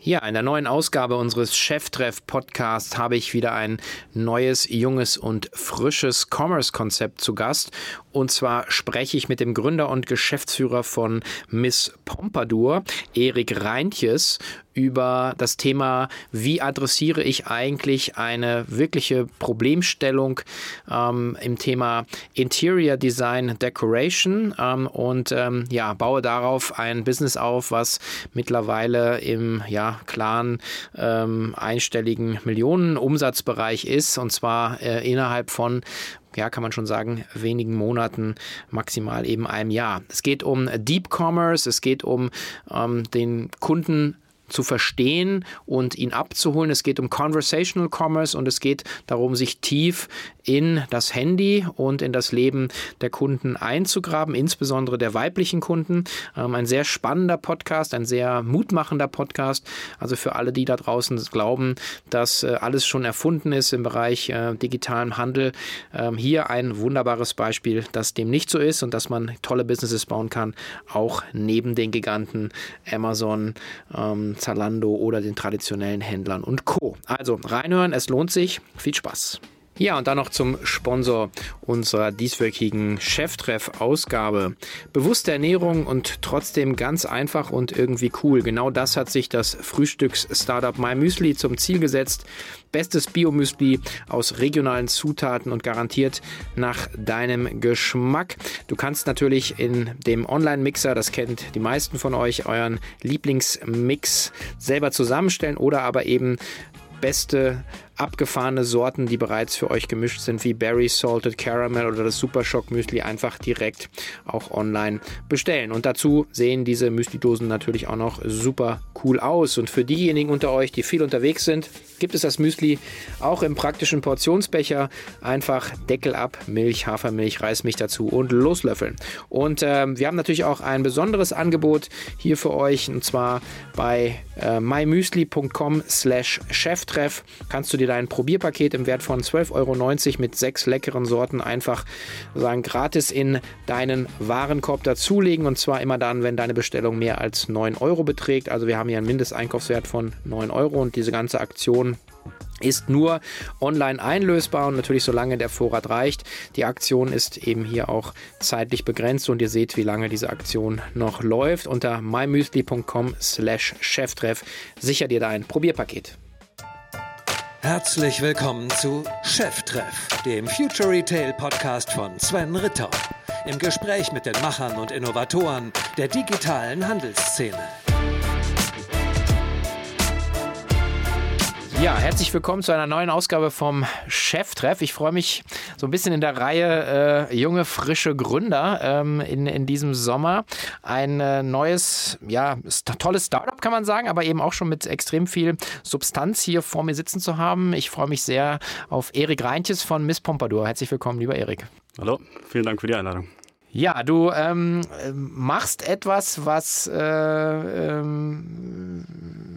Ja, in der neuen Ausgabe unseres Cheftreff-Podcasts habe ich wieder ein neues, junges und frisches Commerce-Konzept zu Gast. Und zwar spreche ich mit dem Gründer und Geschäftsführer von Miss Pompadour, Erik Reintjes, über das Thema, wie adressiere ich eigentlich eine wirkliche Problemstellung ähm, im Thema Interior Design Decoration ähm, und ähm, ja, baue darauf ein Business auf, was mittlerweile im ja, klaren ähm, einstelligen Millionenumsatzbereich ist und zwar äh, innerhalb von ja, kann man schon sagen, wenigen Monaten, maximal eben einem Jahr. Es geht um Deep Commerce, es geht um ähm, den Kunden zu verstehen und ihn abzuholen. Es geht um Conversational Commerce und es geht darum, sich tief in das Handy und in das Leben der Kunden einzugraben, insbesondere der weiblichen Kunden. Ähm, ein sehr spannender Podcast, ein sehr mutmachender Podcast. Also für alle, die da draußen glauben, dass äh, alles schon erfunden ist im Bereich äh, digitalen Handel. Ähm, hier ein wunderbares Beispiel, dass dem nicht so ist und dass man tolle Businesses bauen kann, auch neben den Giganten Amazon, ähm, Zalando oder den traditionellen Händlern und Co. Also reinhören, es lohnt sich. Viel Spaß. Ja, und dann noch zum Sponsor unserer dieswöchigen Cheftreff-Ausgabe. Bewusste Ernährung und trotzdem ganz einfach und irgendwie cool. Genau das hat sich das Frühstücks-Startup MyMüsli zum Ziel gesetzt. Bestes Biomüsli aus regionalen Zutaten und garantiert nach deinem Geschmack. Du kannst natürlich in dem Online-Mixer, das kennt die meisten von euch, euren Lieblingsmix selber zusammenstellen oder aber eben beste abgefahrene Sorten, die bereits für euch gemischt sind, wie Berry Salted Caramel oder das Super Shock Müsli, einfach direkt auch online bestellen. Und dazu sehen diese Müsli-Dosen natürlich auch noch super cool aus. Und für diejenigen unter euch, die viel unterwegs sind, gibt es das Müsli auch im praktischen Portionsbecher. Einfach Deckel ab, Milch, Hafermilch, Reismilch dazu und loslöffeln. Und äh, wir haben natürlich auch ein besonderes Angebot hier für euch und zwar bei äh, mymüsli.com slash cheftreff kannst du dir dein Probierpaket im Wert von 12,90 Euro mit sechs leckeren Sorten einfach sagen, gratis in deinen Warenkorb dazulegen. Und zwar immer dann, wenn deine Bestellung mehr als 9 Euro beträgt. Also wir haben hier einen Mindesteinkaufswert von 9 Euro und diese ganze Aktion ist nur online einlösbar und natürlich solange der Vorrat reicht. Die Aktion ist eben hier auch zeitlich begrenzt und ihr seht, wie lange diese Aktion noch läuft. Unter mymüsli.com slash cheftreff sichert ihr dein Probierpaket. Herzlich willkommen zu Cheftreff, dem Future Retail Podcast von Sven Ritter. Im Gespräch mit den Machern und Innovatoren der digitalen Handelsszene. Ja, herzlich willkommen zu einer neuen Ausgabe vom Cheftreff. Ich freue mich so ein bisschen in der Reihe äh, junge, frische Gründer ähm, in, in diesem Sommer. Ein äh, neues, ja, tolles Startup kann man sagen, aber eben auch schon mit extrem viel Substanz hier vor mir sitzen zu haben. Ich freue mich sehr auf Erik Reintjes von Miss Pompadour. Herzlich willkommen, lieber Erik. Hallo, vielen Dank für die Einladung. Ja, du ähm, machst etwas, was äh, ähm,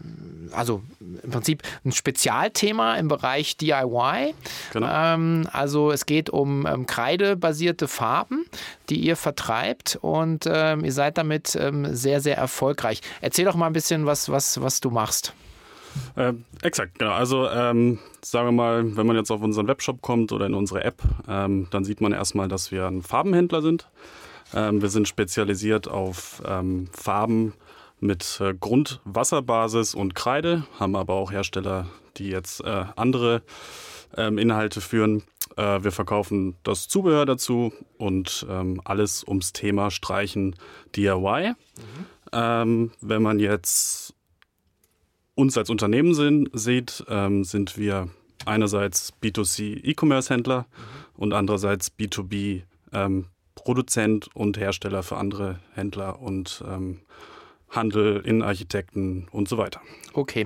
also im Prinzip ein Spezialthema im Bereich DIY. Genau. Ähm, also es geht um ähm, kreidebasierte Farben, die ihr vertreibt und ähm, ihr seid damit ähm, sehr, sehr erfolgreich. Erzähl doch mal ein bisschen, was, was, was du machst. Äh, exakt, genau. Also ähm, sagen wir mal, wenn man jetzt auf unseren Webshop kommt oder in unsere App, ähm, dann sieht man erstmal, dass wir ein Farbenhändler sind. Ähm, wir sind spezialisiert auf ähm, Farben mit äh, Grundwasserbasis und Kreide, haben aber auch Hersteller, die jetzt äh, andere ähm, Inhalte führen. Äh, wir verkaufen das Zubehör dazu und ähm, alles ums Thema Streichen DIY. Mhm. Ähm, wenn man jetzt uns als Unternehmen sind, sieht, ähm, sind wir einerseits B2C E-Commerce-Händler mhm. und andererseits B2B ähm, Produzent und Hersteller für andere Händler und ähm, Handel, Innenarchitekten und so weiter. Okay.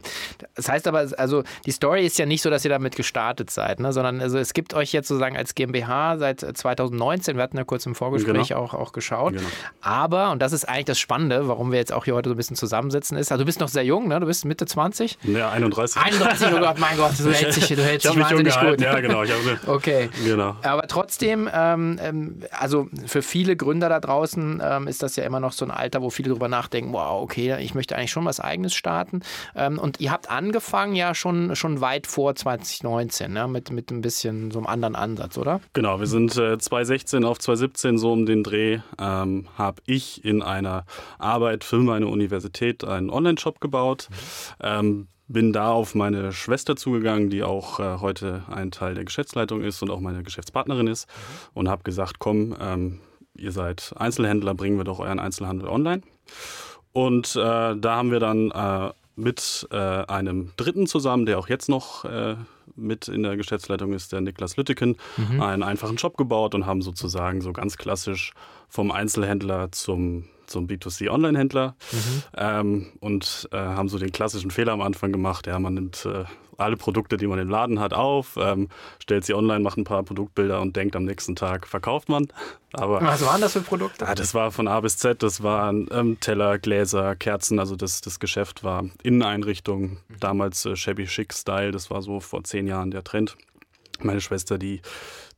Das heißt aber, also die Story ist ja nicht so, dass ihr damit gestartet seid, ne? sondern also es gibt euch jetzt sozusagen als GmbH seit 2019, wir hatten ja kurz im Vorgespräch genau. auch, auch geschaut. Genau. Aber, und das ist eigentlich das Spannende, warum wir jetzt auch hier heute so ein bisschen zusammensitzen, ist, also du bist noch sehr jung, ne? du bist Mitte 20? Ja, 31. 31, oh Gott, mein Gott, du hältst dich, du hältst dich wahnsinnig gut. Ja, genau. Ich okay. Genau. Aber trotzdem, ähm, ähm, also für viele Gründer da draußen ähm, ist das ja immer noch so ein Alter, wo viele drüber nachdenken, wow, okay, ich möchte eigentlich schon was Eigenes starten. Ähm, und ihr habt angefangen ja schon, schon weit vor 2019, ne? mit, mit ein bisschen so einem anderen Ansatz, oder? Genau, wir sind äh, 2016 auf 2017 so um den Dreh, ähm, habe ich in einer Arbeit für meine Universität einen Online-Shop gebaut. Ähm, bin da auf meine Schwester zugegangen, die auch äh, heute ein Teil der Geschäftsleitung ist und auch meine Geschäftspartnerin ist und habe gesagt, komm, ähm, ihr seid Einzelhändler, bringen wir doch euren Einzelhandel online. Und äh, da haben wir dann äh, mit äh, einem Dritten zusammen, der auch jetzt noch äh, mit in der Geschäftsleitung ist, der Niklas Lütteken, mhm. einen einfachen Shop gebaut und haben sozusagen so ganz klassisch vom Einzelhändler zum zum B2C-Online-Händler mhm. ähm, und äh, haben so den klassischen Fehler am Anfang gemacht. Ja, man nimmt äh, alle Produkte, die man im Laden hat, auf, ähm, stellt sie online, macht ein paar Produktbilder und denkt, am nächsten Tag verkauft man. Aber, Was waren das für Produkte? Ah, das war von A bis Z, das waren ähm, Teller, Gläser, Kerzen, also das, das Geschäft war Inneneinrichtung, mhm. damals äh, Shabby Chic Style, das war so vor zehn Jahren der Trend. Meine Schwester, die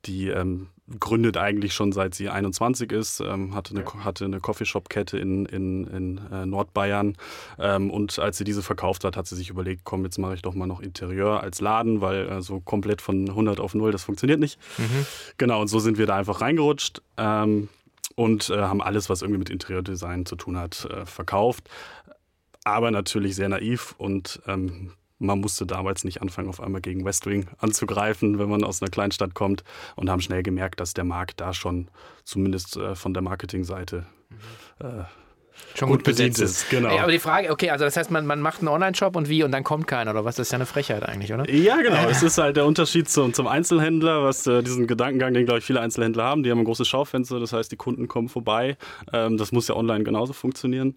die ähm, gründet eigentlich schon seit sie 21 ist, ähm, hatte eine, ja. hatte eine Coffeeshop-Kette in, in, in äh, Nordbayern. Ähm, und als sie diese verkauft hat, hat sie sich überlegt, komm, jetzt mache ich doch mal noch Interieur als Laden, weil äh, so komplett von 100 auf 0, das funktioniert nicht. Mhm. Genau, und so sind wir da einfach reingerutscht ähm, und äh, haben alles, was irgendwie mit Interieurdesign zu tun hat, äh, verkauft. Aber natürlich sehr naiv und ähm, man musste damals nicht anfangen, auf einmal gegen Westwing anzugreifen, wenn man aus einer Kleinstadt kommt und haben schnell gemerkt, dass der Markt da schon zumindest äh, von der Marketingseite mhm. äh, schon gut, gut bedient ist. Genau. Ja, aber die Frage, okay, also das heißt, man, man macht einen Online-Shop und wie und dann kommt keiner oder was? Das ist ja eine Frechheit eigentlich, oder? Ja, genau. Äh. Es ist halt der Unterschied zum, zum Einzelhändler, was äh, diesen Gedankengang, den glaube ich viele Einzelhändler haben. Die haben ein großes Schaufenster, das heißt, die Kunden kommen vorbei. Ähm, das muss ja online genauso funktionieren.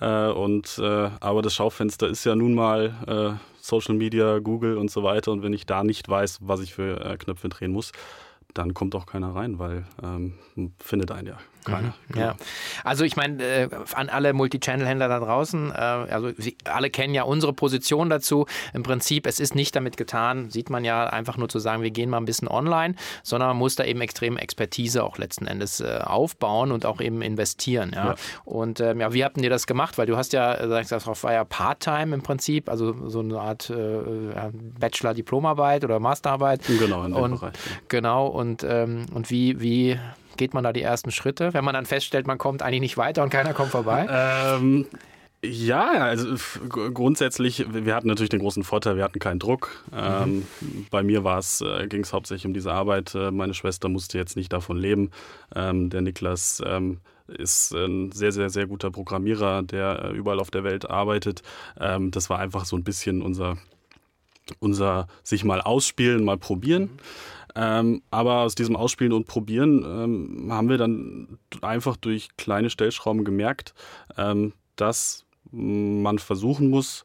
Mhm. Äh, und äh, aber das Schaufenster ist ja nun mal äh, Social Media, Google und so weiter. Und wenn ich da nicht weiß, was ich für äh, Knöpfe drehen muss, dann kommt auch keiner rein, weil ähm, findet einen ja keiner. Mhm, genau. Ja. Also ich meine, äh, an alle Multichannel-Händler da draußen, äh, also Sie alle kennen ja unsere Position dazu. Im Prinzip, es ist nicht damit getan, sieht man ja einfach nur zu sagen, wir gehen mal ein bisschen online, sondern man muss da eben extrem Expertise auch letzten Endes äh, aufbauen und auch eben investieren. Ja. ja. Und ähm, ja, wie habt ihr das gemacht? Weil du hast ja, äh, sagst das war ja Part-Time im Prinzip, also so eine Art äh, Bachelor-Diplomarbeit oder Masterarbeit. Genau, in dem und, Bereich. Ja. Genau, und, ähm, und wie, wie geht man da die ersten Schritte, wenn man dann feststellt, man kommt eigentlich nicht weiter und keiner kommt vorbei? Ähm, ja, also grundsätzlich, wir hatten natürlich den großen Vorteil, wir hatten keinen Druck. Mhm. Bei mir äh, ging es hauptsächlich um diese Arbeit. Äh, meine Schwester musste jetzt nicht davon leben. Ähm, der Niklas ähm, ist ein sehr, sehr, sehr guter Programmierer, der äh, überall auf der Welt arbeitet. Ähm, das war einfach so ein bisschen unser, unser sich mal ausspielen, mal probieren. Mhm. Ähm, aber aus diesem Ausspielen und Probieren ähm, haben wir dann einfach durch kleine Stellschrauben gemerkt, ähm, dass man versuchen muss,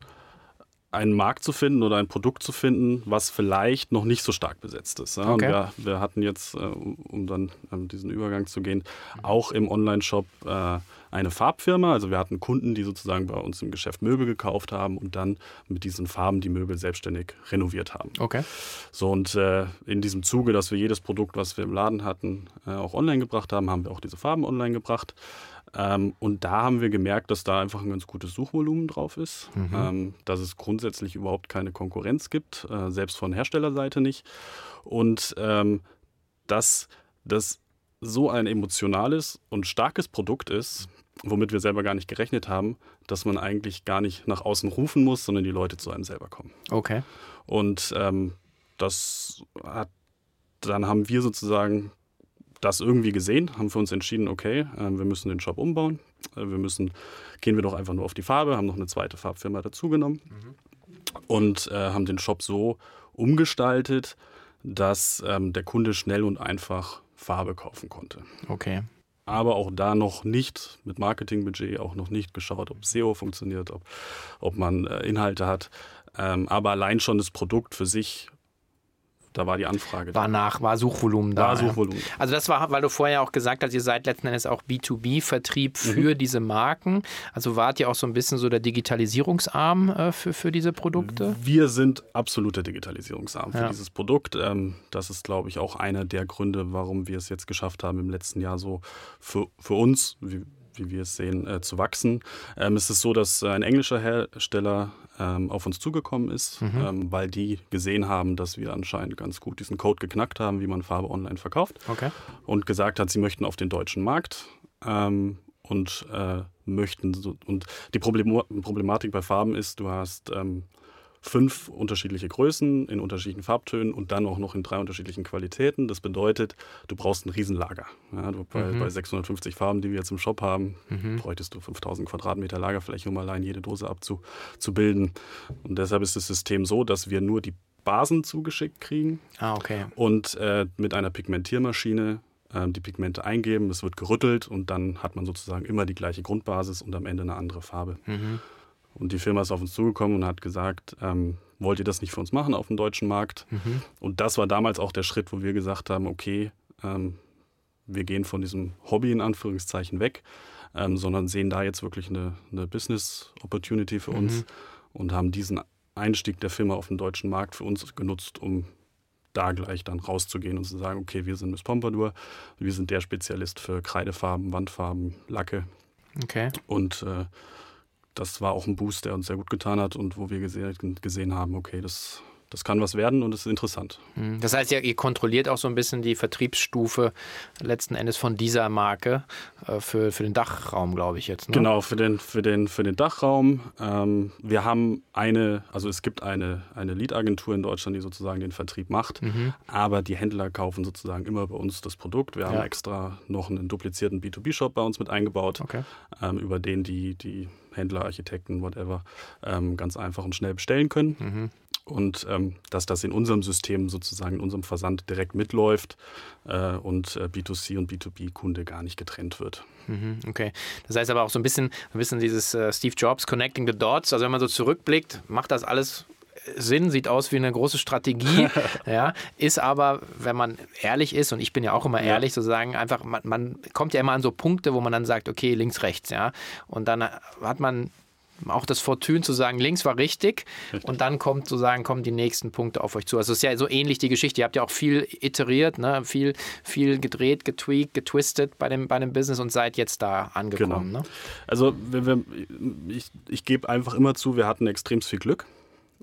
einen Markt zu finden oder ein Produkt zu finden, was vielleicht noch nicht so stark besetzt ist. Ja? Okay. Wir, wir, hatten jetzt, äh, um dann ähm, diesen Übergang zu gehen, auch im Online-Shop äh, eine Farbfirma. Also wir hatten Kunden, die sozusagen bei uns im Geschäft Möbel gekauft haben und dann mit diesen Farben die Möbel selbstständig renoviert haben. Okay. So und äh, in diesem Zuge, dass wir jedes Produkt, was wir im Laden hatten, äh, auch online gebracht haben, haben wir auch diese Farben online gebracht. Ähm, und da haben wir gemerkt, dass da einfach ein ganz gutes Suchvolumen drauf ist, mhm. ähm, dass es grundsätzlich überhaupt keine Konkurrenz gibt, äh, selbst von Herstellerseite nicht. Und ähm, dass das so ein emotionales und starkes Produkt ist, womit wir selber gar nicht gerechnet haben, dass man eigentlich gar nicht nach außen rufen muss, sondern die Leute zu einem selber kommen. Okay. Und ähm, das hat, dann haben wir sozusagen das irgendwie gesehen, haben für uns entschieden, okay, äh, wir müssen den Shop umbauen. Äh, wir müssen, gehen wir doch einfach nur auf die Farbe, haben noch eine zweite Farbfirma dazugenommen mhm. und äh, haben den Shop so umgestaltet, dass ähm, der Kunde schnell und einfach Farbe kaufen konnte. Okay. Aber auch da noch nicht mit Marketingbudget, auch noch nicht geschaut, ob SEO funktioniert, ob, ob man äh, Inhalte hat. Ähm, aber allein schon das Produkt für sich da war die Anfrage. War nach, war Suchvolumen da. War Suchvolumen. Ja. Also das war, weil du vorher auch gesagt hast, ihr seid letzten Endes auch B2B-Vertrieb mhm. für mhm. diese Marken. Also wart ihr auch so ein bisschen so der Digitalisierungsarm äh, für, für diese Produkte? Wir sind absoluter Digitalisierungsarm für ja. dieses Produkt. Ähm, das ist, glaube ich, auch einer der Gründe, warum wir es jetzt geschafft haben, im letzten Jahr so für, für uns, wie, wie wir es sehen, äh, zu wachsen. Ähm, es ist so, dass ein englischer Hersteller ähm, auf uns zugekommen ist, mhm. ähm, weil die gesehen haben, dass wir anscheinend ganz gut diesen Code geknackt haben, wie man Farbe online verkauft. Okay. Und gesagt hat, sie möchten auf den deutschen Markt ähm, und äh, möchten so, und die Problem Problematik bei Farben ist, du hast ähm, fünf unterschiedliche Größen in unterschiedlichen Farbtönen und dann auch noch in drei unterschiedlichen Qualitäten. Das bedeutet, du brauchst ein Riesenlager. Ja, du, bei, mhm. bei, 650 Farben, die wir jetzt im Shop haben, mhm. bräuchtest du 5000 Quadratmeter Lagerfläche, um allein jede Dose abzubilden. Und deshalb ist das System so, dass wir nur die Basen zugeschickt kriegen. Ah, okay. Und äh, mit einer Pigmentiermaschine äh, die Pigmente eingeben, es wird gerüttelt und dann hat man sozusagen immer die gleiche Grundbasis und am Ende eine andere Farbe. Mhm. Und die Firma ist auf uns zugekommen und hat gesagt, ähm, wollt ihr das nicht für uns machen auf dem deutschen Markt? Mhm. Und das war damals auch der Schritt, wo wir gesagt haben, okay, ähm, wir gehen von diesem Hobby in Anführungszeichen weg, ähm, sondern sehen da jetzt wirklich eine, eine Business Opportunity für uns mhm. und haben diesen Einstieg der Firma auf den deutschen Markt für uns genutzt, um da gleich dann rauszugehen und zu sagen, okay, wir sind Miss Pompadour, wir sind der Spezialist für Kreidefarben, Wandfarben, Lacke. Okay. Und äh, das war auch ein Boost, der uns sehr gut getan hat und wo wir gesehen, gesehen haben, okay, das das kann was werden und es ist interessant. Hm. Das heißt, ihr kontrolliert auch so ein bisschen die Vertriebsstufe letzten Endes von dieser Marke äh, für, für den Dachraum, glaube ich jetzt. Ne? Genau, für den, für den, für den Dachraum. Ähm, wir haben eine, also es gibt eine, eine Lead-Agentur in Deutschland, die sozusagen den Vertrieb macht, mhm. aber die Händler kaufen sozusagen immer bei uns das Produkt. Wir ja. haben extra noch einen duplizierten B2B-Shop bei uns mit eingebaut, okay. ähm, über den die, die Händler, Architekten, whatever, ähm, ganz einfach und schnell bestellen können. Mhm und ähm, dass das in unserem System sozusagen, in unserem Versand direkt mitläuft äh, und äh, B2C und B2B-Kunde gar nicht getrennt wird. Mhm, okay. Das heißt aber auch so ein bisschen, ein bisschen dieses äh, Steve Jobs Connecting the Dots. Also wenn man so zurückblickt, macht das alles Sinn, sieht aus wie eine große Strategie, ja, ist aber, wenn man ehrlich ist, und ich bin ja auch immer ehrlich, ja. sozusagen einfach, man, man, kommt ja immer an so Punkte, wo man dann sagt, okay, links, rechts, ja, und dann hat man auch das Fortune zu sagen, links war richtig, richtig. und dann kommt sozusagen kommen die nächsten Punkte auf euch zu. Also es ist ja so ähnlich die Geschichte. Ihr habt ja auch viel iteriert, ne? viel, viel gedreht, getweakt, getwistet bei dem, bei dem Business und seid jetzt da angekommen. Genau. Ne? Also wir, wir, ich, ich gebe einfach immer zu, wir hatten extrem viel Glück.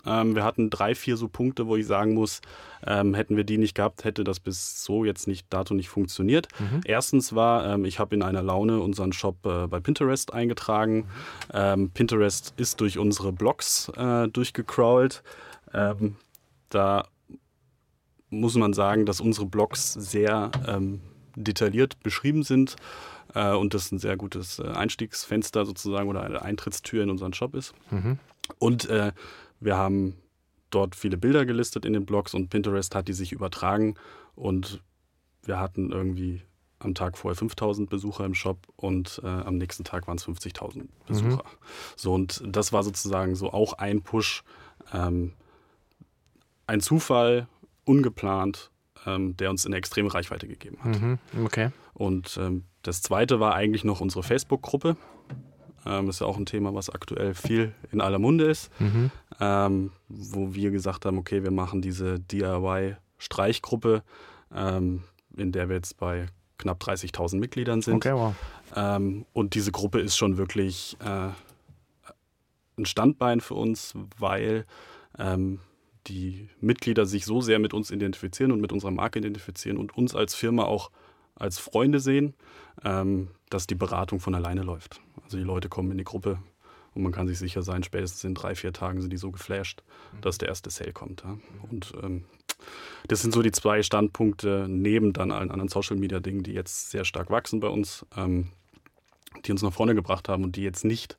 Ähm, wir hatten drei, vier so Punkte, wo ich sagen muss, ähm, hätten wir die nicht gehabt, hätte das bis so jetzt nicht dato nicht funktioniert. Mhm. Erstens war, ähm, ich habe in einer Laune unseren Shop äh, bei Pinterest eingetragen. Mhm. Pinterest ist durch unsere Blogs äh, durchgecrawlt. Ähm, da muss man sagen, dass unsere Blogs sehr ähm, detailliert beschrieben sind äh, und das ein sehr gutes äh, Einstiegsfenster sozusagen oder eine Eintrittstür in unseren Shop ist. Mhm. Und äh, wir haben dort viele Bilder gelistet in den Blogs und Pinterest hat die sich übertragen und wir hatten irgendwie am Tag vorher 5000 Besucher im Shop und äh, am nächsten Tag waren es 50.000 Besucher. Mhm. So und das war sozusagen so auch ein Push, ähm, ein Zufall, ungeplant, ähm, der uns eine extreme Reichweite gegeben hat. Mhm. Okay. Und ähm, das zweite war eigentlich noch unsere Facebook-Gruppe. Ähm, ist ja auch ein Thema, was aktuell viel in aller Munde ist. Mhm. Ähm, wo wir gesagt haben, okay, wir machen diese DIY-Streichgruppe, ähm, in der wir jetzt bei knapp 30.000 Mitgliedern sind. Okay, wow. Ähm, und diese Gruppe ist schon wirklich äh, ein Standbein für uns, weil ähm, die Mitglieder sich so sehr mit uns identifizieren und mit unserer Marke identifizieren und uns als Firma auch als Freunde sehen, ähm, dass die Beratung von alleine läuft. Also die Leute kommen in die Gruppe und man kann sich sicher sein, spätestens in drei, vier Tagen sind die so geflasht, dass der erste Sale kommt. Ja. Und ähm, das sind so die zwei Standpunkte neben dann allen anderen Social-Media-Dingen, die jetzt sehr stark wachsen bei uns, ähm, die uns nach vorne gebracht haben und die jetzt nicht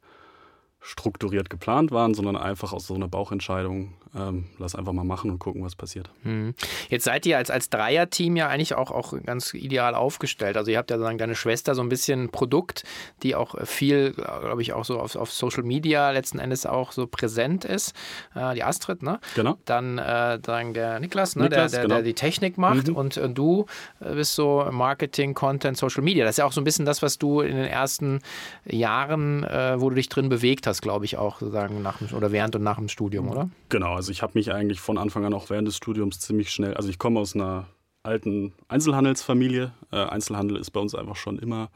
strukturiert geplant waren, sondern einfach aus so einer Bauchentscheidung, ähm, lass einfach mal machen und gucken, was passiert. Hm. Jetzt seid ihr als, als Dreier-Team ja eigentlich auch, auch ganz ideal aufgestellt. Also ihr habt ja sagen, deine Schwester so ein bisschen Produkt, die auch viel, glaube ich, auch so auf, auf Social Media letzten Endes auch so präsent ist. Äh, die Astrid, ne? Genau. Dann äh, sagen der Niklas, ne? Niklas, der, der, genau. der, die Technik macht mhm. und äh, du bist so Marketing, Content, Social Media. Das ist ja auch so ein bisschen das, was du in den ersten Jahren, äh, wo du dich drin bewegt hast, glaube ich, auch sozusagen nach dem, oder während und nach dem Studium, oder? Genau, also ich habe mich eigentlich von Anfang an auch während des Studiums ziemlich schnell, also ich komme aus einer alten Einzelhandelsfamilie. Äh, Einzelhandel ist bei uns einfach schon immer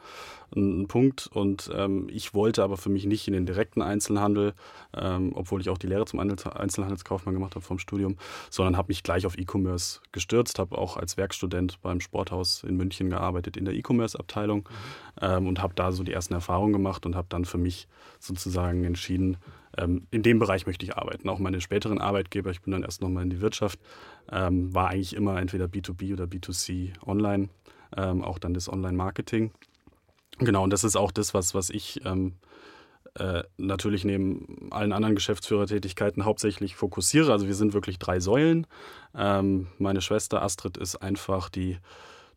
ein, ein Punkt und ähm, ich wollte aber für mich nicht in den direkten Einzelhandel, ähm, obwohl ich auch die Lehre zum Einzelhandelskaufmann gemacht habe vom Studium, sondern habe mich gleich auf E-Commerce gestürzt, habe auch als Werkstudent beim Sporthaus in München gearbeitet in der E-Commerce-Abteilung mhm. ähm, und habe da so die ersten Erfahrungen gemacht und habe dann für mich sozusagen entschieden, ähm, in dem Bereich möchte ich arbeiten. Auch meine späteren Arbeitgeber, ich bin dann erst nochmal in die Wirtschaft, ähm, war eigentlich immer entweder B2B oder B2C online, ähm, auch dann das Online-Marketing. Genau, und das ist auch das, was, was ich ähm, äh, natürlich neben allen anderen Geschäftsführertätigkeiten hauptsächlich fokussiere. Also wir sind wirklich drei Säulen. Ähm, meine Schwester Astrid ist einfach die,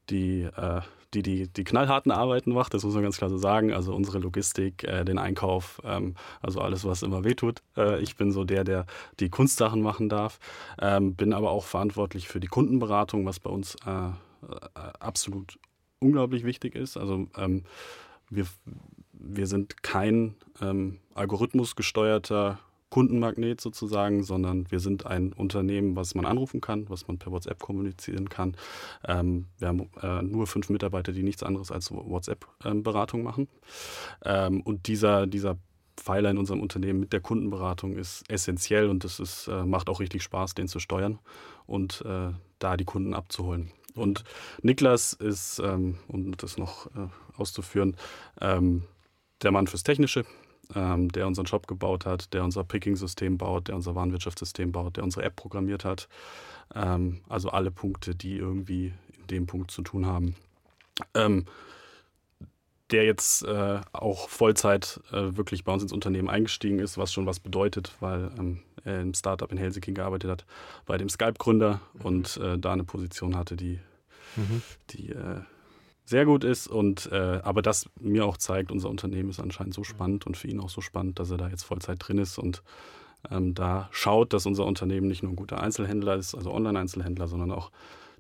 die äh, die, die die knallharten Arbeiten macht, das muss man ganz klar so sagen. Also unsere Logistik, äh, den Einkauf, ähm, also alles, was immer wehtut. Äh, ich bin so der, der die Kunstsachen machen darf, ähm, bin aber auch verantwortlich für die Kundenberatung, was bei uns äh, äh absolut unglaublich wichtig ist. Also ähm, wir, wir sind kein ähm, algorithmusgesteuerter Kundenmagnet sozusagen, sondern wir sind ein Unternehmen, was man anrufen kann, was man per WhatsApp kommunizieren kann. Ähm, wir haben äh, nur fünf Mitarbeiter, die nichts anderes als WhatsApp-Beratung ähm, machen. Ähm, und dieser, dieser Pfeiler in unserem Unternehmen mit der Kundenberatung ist essentiell und es äh, macht auch richtig Spaß, den zu steuern und äh, da die Kunden abzuholen. Und Niklas ist, ähm, um das noch äh, auszuführen, ähm, der Mann fürs Technische ähm, der unseren Shop gebaut hat, der unser Picking-System baut, der unser Warenwirtschaftssystem baut, der unsere App programmiert hat. Ähm, also alle Punkte, die irgendwie in dem Punkt zu tun haben. Ähm, der jetzt äh, auch Vollzeit äh, wirklich bei uns ins Unternehmen eingestiegen ist, was schon was bedeutet, weil ähm, er im Startup in Helsinki gearbeitet hat, bei dem Skype-Gründer mhm. und äh, da eine Position hatte, die, mhm. die äh, sehr gut ist und äh, aber das mir auch zeigt, unser Unternehmen ist anscheinend so spannend und für ihn auch so spannend, dass er da jetzt Vollzeit drin ist und ähm, da schaut, dass unser Unternehmen nicht nur ein guter Einzelhändler ist, also Online-Einzelhändler, sondern auch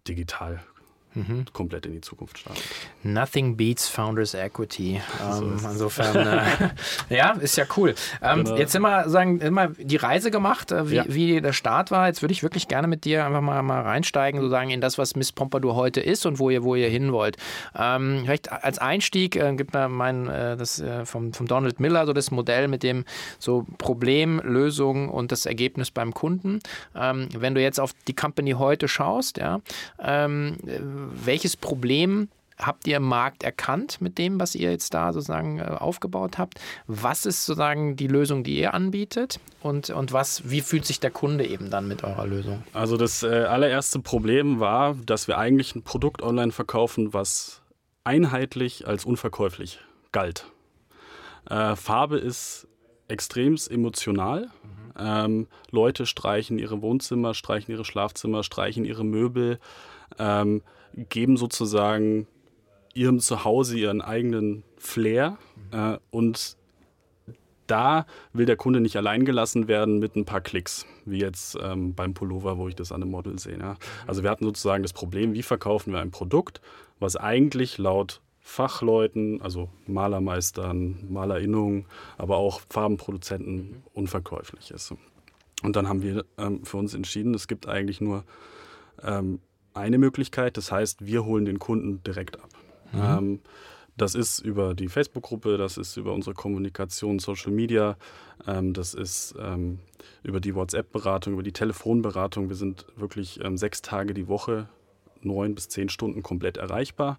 digital mhm. komplett in die Zukunft startet. Nothing beats Founders Equity. Ähm, so insofern, äh, ja, ist ja cool. Ähm, genau. Jetzt immer sagen, immer die Reise gemacht, äh, wie, ja. wie, der Start war. Jetzt würde ich wirklich gerne mit dir einfach mal, mal reinsteigen, sozusagen in das, was Miss Pompadour heute ist und wo ihr, wo ihr hin wollt. Ähm, vielleicht als Einstieg äh, gibt mir mein, äh, das äh, vom, vom Donald Miller, so das Modell mit dem so Problem, Lösung und das Ergebnis beim Kunden. Ähm, wenn du jetzt auf die Company heute schaust, ja, ähm, welches Problem habt ihr im Markt erkannt mit dem, was ihr jetzt da sozusagen äh, aufgebaut habt? Was ist sozusagen die Lösung, die ihr anbietet? Und, und was, wie fühlt sich der Kunde eben dann mit eurer Lösung? Also das äh, allererste Problem war, dass wir eigentlich ein Produkt online verkaufen, was einheitlich als unverkäuflich galt. Äh, Farbe ist extrem emotional. Mhm. Ähm, Leute streichen ihre Wohnzimmer, streichen ihre Schlafzimmer, streichen ihre Möbel. Ähm, geben sozusagen ihrem Zuhause ihren eigenen Flair äh, und da will der Kunde nicht allein gelassen werden mit ein paar Klicks, wie jetzt ähm, beim Pullover, wo ich das an einem Model sehe. Ja. Also wir hatten sozusagen das Problem, wie verkaufen wir ein Produkt, was eigentlich laut Fachleuten, also Malermeistern, Malerinnungen, aber auch Farbenproduzenten unverkäuflich ist. Und dann haben wir ähm, für uns entschieden, es gibt eigentlich nur ähm, eine Möglichkeit. Das heißt, wir holen den Kunden direkt ab. Mhm. Ähm, das ist über die Facebook-Gruppe, das ist über unsere Kommunikation, Social Media, ähm, das ist ähm, über die WhatsApp-Beratung, über die Telefonberatung. Wir sind wirklich ähm, sechs Tage die Woche, neun bis zehn Stunden komplett erreichbar.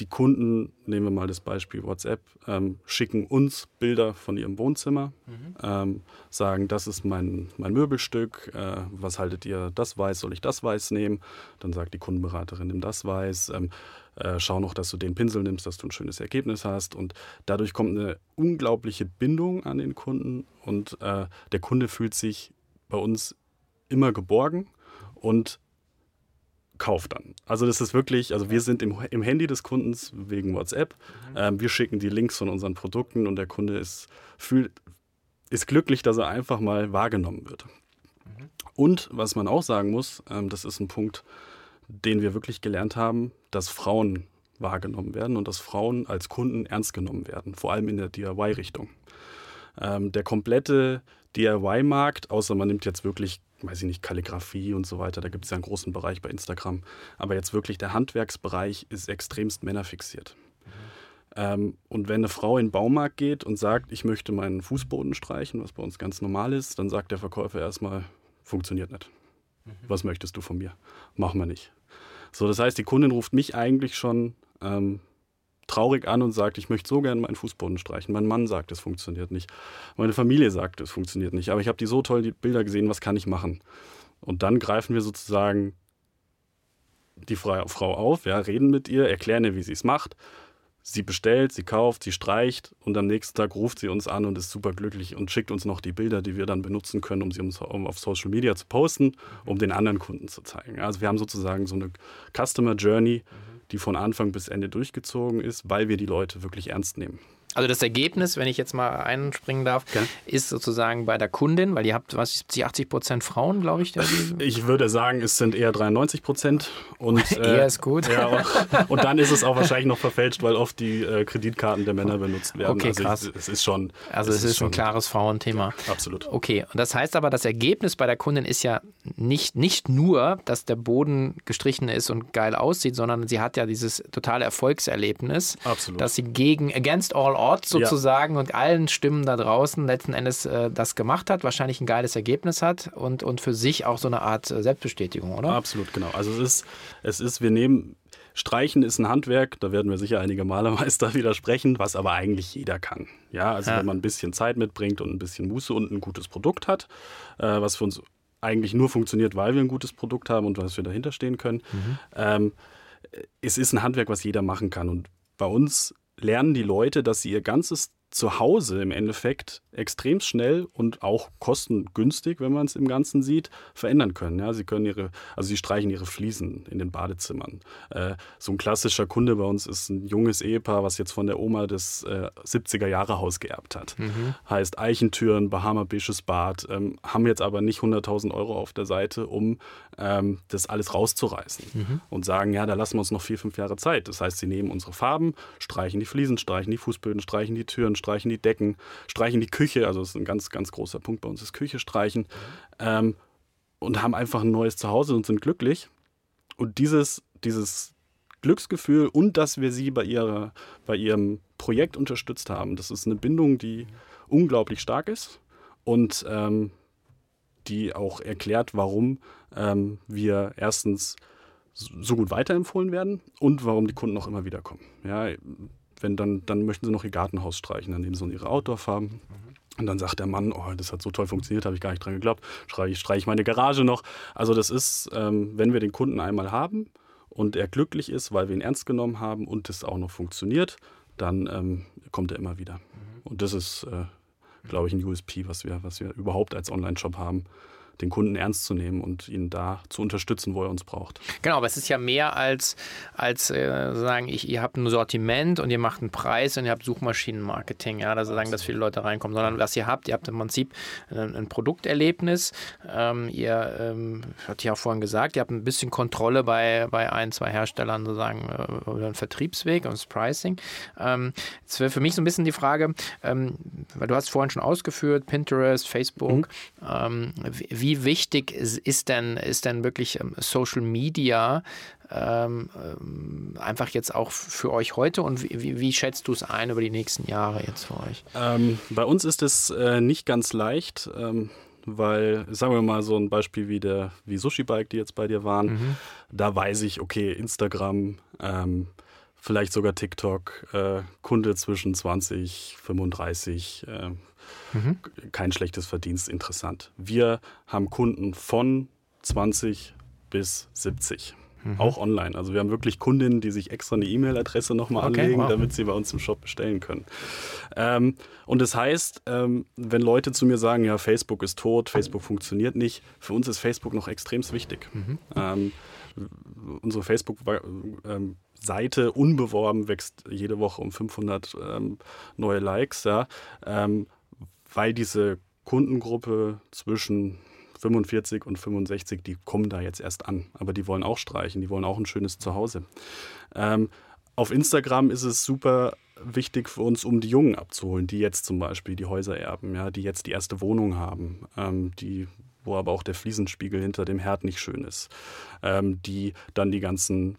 Die Kunden, nehmen wir mal das Beispiel WhatsApp, ähm, schicken uns Bilder von ihrem Wohnzimmer, mhm. ähm, sagen, das ist mein, mein Möbelstück, äh, was haltet ihr, das weiß, soll ich das weiß nehmen? Dann sagt die Kundenberaterin, nimm das weiß, ähm, äh, schau noch, dass du den Pinsel nimmst, dass du ein schönes Ergebnis hast und dadurch kommt eine unglaubliche Bindung an den Kunden und äh, der Kunde fühlt sich bei uns immer geborgen und kauft dann. Also das ist wirklich, also wir sind im, im Handy des Kundens wegen WhatsApp. Mhm. Ähm, wir schicken die Links von unseren Produkten und der Kunde ist, fühlt, ist glücklich, dass er einfach mal wahrgenommen wird. Mhm. Und was man auch sagen muss, ähm, das ist ein Punkt, den wir wirklich gelernt haben, dass Frauen wahrgenommen werden und dass Frauen als Kunden ernst genommen werden, vor allem in der DIY-Richtung. Ähm, der komplette DIY-Markt, außer man nimmt jetzt wirklich weiß ich nicht, Kalligrafie und so weiter. Da gibt es ja einen großen Bereich bei Instagram. Aber jetzt wirklich der Handwerksbereich ist extremst männerfixiert. Mhm. Ähm, und wenn eine Frau in den Baumarkt geht und sagt, ich möchte meinen Fußboden streichen, was bei uns ganz normal ist, dann sagt der Verkäufer erstmal, funktioniert nicht. Mhm. Was möchtest du von mir? Machen wir nicht. So, das heißt, die Kundin ruft mich eigentlich schon ähm, traurig an und sagt, ich möchte so gerne meinen Fußboden streichen. Mein Mann sagt, es funktioniert nicht. Meine Familie sagt, es funktioniert nicht. Aber ich habe die so toll die Bilder gesehen, was kann ich machen? Und dann greifen wir sozusagen die Frau auf, ja, reden mit ihr, erklären ihr, wie sie es macht. Sie bestellt, sie kauft, sie streicht und am nächsten Tag ruft sie uns an und ist super glücklich und schickt uns noch die Bilder, die wir dann benutzen können, um sie auf Social Media zu posten, um den anderen Kunden zu zeigen. Also wir haben sozusagen so eine Customer Journey, die von Anfang bis Ende durchgezogen ist, weil wir die Leute wirklich ernst nehmen. Also das Ergebnis, wenn ich jetzt mal einspringen darf, ja. ist sozusagen bei der Kundin, weil ihr habt, was 70, 80 Prozent Frauen, glaube ich. Ich würde sagen, es sind eher 93 Prozent. Und, äh, eher ist gut. Ja, und, und, dann ist es auch wahrscheinlich noch verfälscht, weil oft die äh, Kreditkarten der Männer benutzt werden. Okay, also krass. Ich, es ist schon. Also es, es ist, ist ein klares Frauenthema. Ja, absolut. Okay, und das heißt aber, das Ergebnis bei der Kundin ist ja nicht, nicht nur, dass der Boden gestrichen ist und geil aussieht, sondern sie hat ja dieses totale Erfolgserlebnis, absolut. dass sie gegen Against All Ort sozusagen ja. und allen Stimmen da draußen letzten Endes äh, das gemacht hat, wahrscheinlich ein geiles Ergebnis hat und, und für sich auch so eine Art äh, Selbstbestätigung, oder? Absolut, genau. Also es ist, es ist, wir nehmen, Streichen ist ein Handwerk, da werden wir sicher einige Malermeister widersprechen, was aber eigentlich jeder kann. Ja, also ja. wenn man ein bisschen Zeit mitbringt und ein bisschen Muße und ein gutes Produkt hat, äh, was für uns eigentlich nur funktioniert, weil wir ein gutes Produkt haben und was wir dahinter stehen können. Mhm. Ähm, es ist ein Handwerk, was jeder machen kann. Und bei uns lernen die Leute, dass sie ihr ganzes zu Hause im Endeffekt extrem schnell und auch kostengünstig, wenn man es im Ganzen sieht, verändern können. Ja, sie können ihre, also sie streichen ihre Fliesen in den Badezimmern. Äh, so ein klassischer Kunde bei uns ist ein junges Ehepaar, was jetzt von der Oma das äh, 70er Jahre Haus geerbt hat. Mhm. Heißt Eichentüren, Bahama Beaches Bad, ähm, haben jetzt aber nicht 100.000 Euro auf der Seite, um ähm, das alles rauszureißen mhm. und sagen, ja, da lassen wir uns noch vier, fünf Jahre Zeit. Das heißt, sie nehmen unsere Farben, streichen die Fliesen, streichen die Fußböden, streichen die Türen, streichen die Decken, streichen die Küche, also das ist ein ganz, ganz großer Punkt bei uns, ist Küche streichen ähm, und haben einfach ein neues Zuhause und sind glücklich. Und dieses, dieses Glücksgefühl und dass wir sie bei, ihrer, bei ihrem Projekt unterstützt haben, das ist eine Bindung, die unglaublich stark ist und ähm, die auch erklärt, warum ähm, wir erstens so gut weiterempfohlen werden und warum die Kunden auch immer wieder kommen. Ja, wenn dann, dann möchten sie noch ihr Gartenhaus streichen, dann nehmen sie ihre Outdoor-Farben. Mhm. Und dann sagt der Mann, oh, das hat so toll funktioniert, habe ich gar nicht dran geglaubt, streiche streich ich meine Garage noch. Also das ist, ähm, wenn wir den Kunden einmal haben und er glücklich ist, weil wir ihn ernst genommen haben und es auch noch funktioniert, dann ähm, kommt er immer wieder. Mhm. Und das ist, äh, glaube ich, ein USP, was wir, was wir überhaupt als Online-Shop haben den Kunden ernst zu nehmen und ihn da zu unterstützen, wo er uns braucht. Genau, aber es ist ja mehr als, als äh, sagen, ich, ihr habt ein Sortiment und ihr macht einen Preis und ihr habt Suchmaschinenmarketing, ja, also sagen, dass viele Leute reinkommen, sondern was ihr habt, ihr habt im Prinzip ein, ein Produkterlebnis. Ähm, ihr, ähm, hatte ich auch vorhin gesagt, ihr habt ein bisschen Kontrolle bei, bei ein, zwei Herstellern, sozusagen, äh, über den Vertriebsweg und das Pricing. Ähm, jetzt wäre für mich so ein bisschen die Frage, ähm, weil du hast vorhin schon ausgeführt, Pinterest, Facebook, mhm. Ähm, wie wie wichtig ist denn, ist denn wirklich ähm, Social Media ähm, ähm, einfach jetzt auch für euch heute und wie, wie schätzt du es ein über die nächsten Jahre jetzt für euch? Ähm, bei uns ist es äh, nicht ganz leicht. Ähm, weil, sagen wir mal, so ein Beispiel wie der wie Sushi Bike, die jetzt bei dir waren, mhm. da weiß ich, okay, Instagram, ähm, vielleicht sogar TikTok, äh, Kunde zwischen 20, 35, äh, Mhm. Kein schlechtes Verdienst, interessant. Wir haben Kunden von 20 bis 70. Mhm. Auch online. Also wir haben wirklich Kundinnen, die sich extra eine E-Mail-Adresse nochmal okay, anlegen, wow. damit sie bei uns im Shop bestellen können. Ähm, und das heißt, ähm, wenn Leute zu mir sagen, ja, Facebook ist tot, Facebook funktioniert nicht, für uns ist Facebook noch extrem wichtig. Mhm. Ähm, unsere Facebook-Seite ähm, unbeworben wächst jede Woche um 500 ähm, neue Likes. Ja. Weil diese Kundengruppe zwischen 45 und 65, die kommen da jetzt erst an. Aber die wollen auch streichen, die wollen auch ein schönes Zuhause. Ähm, auf Instagram ist es super wichtig für uns, um die Jungen abzuholen, die jetzt zum Beispiel die Häuser erben, ja, die jetzt die erste Wohnung haben, ähm, die wo aber auch der Fliesenspiegel hinter dem Herd nicht schön ist. Ähm, die dann die ganzen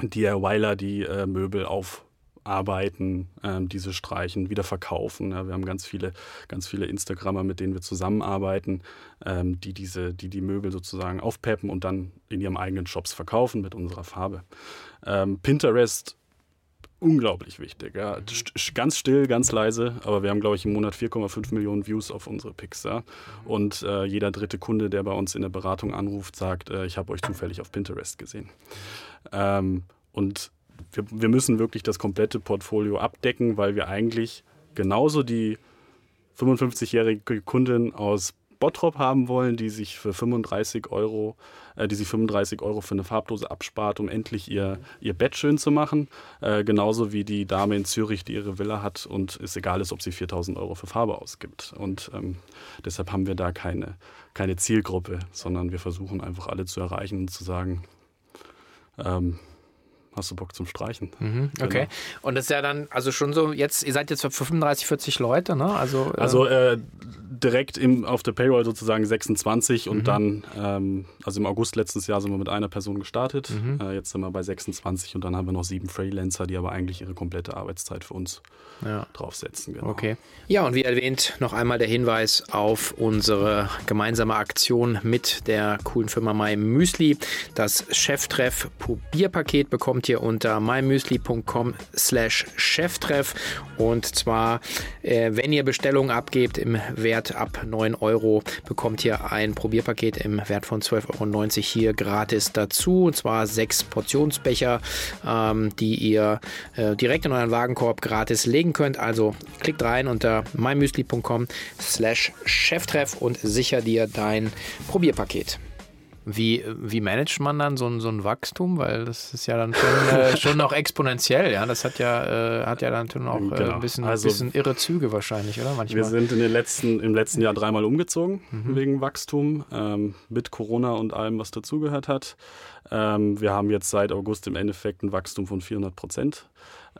DIYler, die äh, Möbel auf arbeiten, ähm, diese streichen, wieder verkaufen. Ja, wir haben ganz viele, ganz viele Instagrammer, mit denen wir zusammenarbeiten, ähm, die diese, die die Möbel sozusagen aufpeppen und dann in ihrem eigenen Shops verkaufen mit unserer Farbe. Ähm, Pinterest unglaublich wichtig. Ja. Ganz still, ganz leise, aber wir haben, glaube ich, im Monat 4,5 Millionen Views auf unsere Picks. Ja. Und äh, jeder dritte Kunde, der bei uns in der Beratung anruft, sagt, äh, ich habe euch zufällig auf Pinterest gesehen. Ähm, und wir, wir müssen wirklich das komplette Portfolio abdecken, weil wir eigentlich genauso die 55-jährige Kundin aus Bottrop haben wollen, die sich für 35 Euro, äh, die sich 35 Euro für eine Farbdose abspart, um endlich ihr, ihr Bett schön zu machen. Äh, genauso wie die Dame in Zürich, die ihre Villa hat und es egal ist, ob sie 4000 Euro für Farbe ausgibt. Und ähm, deshalb haben wir da keine, keine Zielgruppe, sondern wir versuchen einfach alle zu erreichen und zu sagen, ähm, hast du Bock zum Streichen. Mhm, genau. okay. Genau. Und das ist ja dann, also schon so, jetzt, ihr seid jetzt für 35, 40 Leute, ne? Also, äh also äh, direkt im, auf der Payroll sozusagen 26 und mhm. dann, ähm, also im August letztes Jahr sind wir mit einer Person gestartet. Mhm. Äh, jetzt sind wir bei 26 und dann haben wir noch sieben Freelancer, die aber eigentlich ihre komplette Arbeitszeit für uns ja. draufsetzen. Genau. Okay. Ja, und wie erwähnt, noch einmal der Hinweis auf unsere gemeinsame Aktion mit der coolen Firma My Müsli. Das Cheftreff Probierpaket bekommt ihr unter mymüsli.com slash Cheftreff und zwar, äh, wenn ihr Bestellungen abgebt im Wert ab 9 Euro, bekommt ihr ein Probierpaket im Wert von 12,90 Euro hier gratis dazu und zwar sechs Portionsbecher, ähm, die ihr äh, direkt in euren Wagenkorb gratis legen könnt. Also klickt rein unter mymüsli.com slash Cheftreff und sicher dir dein Probierpaket. Wie, wie managt man dann so ein, so ein Wachstum? Weil das ist ja dann schon, äh, schon noch exponentiell, ja. Das hat ja, äh, hat ja dann schon auch äh, genau. ein bisschen, also, bisschen irre Züge wahrscheinlich, oder? Manchmal. Wir sind in den letzten, im letzten Jahr dreimal umgezogen mhm. wegen Wachstum, ähm, mit Corona und allem, was dazugehört hat. Ähm, wir haben jetzt seit August im Endeffekt ein Wachstum von 400 Prozent.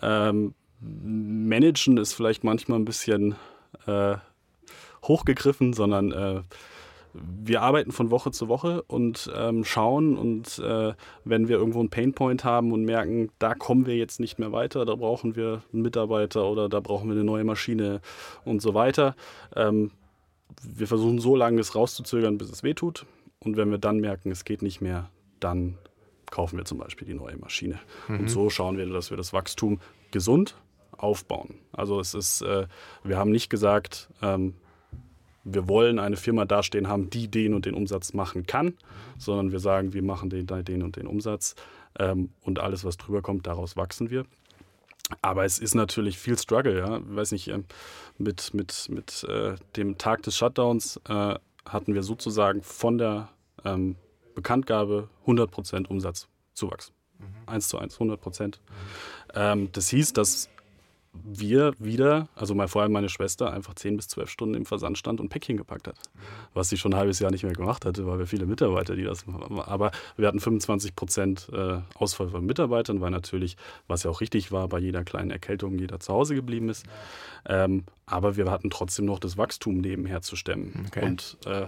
Ähm, Managen ist vielleicht manchmal ein bisschen äh, hochgegriffen, sondern äh, wir arbeiten von Woche zu Woche und ähm, schauen und äh, wenn wir irgendwo einen Painpoint haben und merken, da kommen wir jetzt nicht mehr weiter, da brauchen wir einen Mitarbeiter oder da brauchen wir eine neue Maschine und so weiter. Ähm, wir versuchen so lange es rauszuzögern, bis es wehtut und wenn wir dann merken, es geht nicht mehr, dann kaufen wir zum Beispiel die neue Maschine. Mhm. Und so schauen wir, dass wir das Wachstum gesund aufbauen. Also es ist, äh, wir haben nicht gesagt, ähm, wir wollen eine Firma dastehen haben, die den und den Umsatz machen kann, sondern wir sagen, wir machen den, den und den Umsatz ähm, und alles, was drüber kommt, daraus wachsen wir. Aber es ist natürlich viel Struggle, ja. Ich weiß nicht, äh, mit, mit, mit äh, dem Tag des Shutdowns äh, hatten wir sozusagen von der ähm, Bekanntgabe 100% Umsatzzuwachs. Mhm. 1 zu 1, 100 Prozent. Mhm. Ähm, das hieß, dass wir wieder, also mal, vor allem meine Schwester, einfach 10 bis 12 Stunden im Versand stand und Päckchen gepackt hat. Was sie schon ein halbes Jahr nicht mehr gemacht hatte, weil wir viele Mitarbeiter, die das machen. Aber wir hatten 25 Prozent äh, Ausfall von Mitarbeitern, weil natürlich, was ja auch richtig war, bei jeder kleinen Erkältung jeder zu Hause geblieben ist. Ähm, aber wir hatten trotzdem noch das Wachstum nebenher zu stemmen. Okay. Und äh,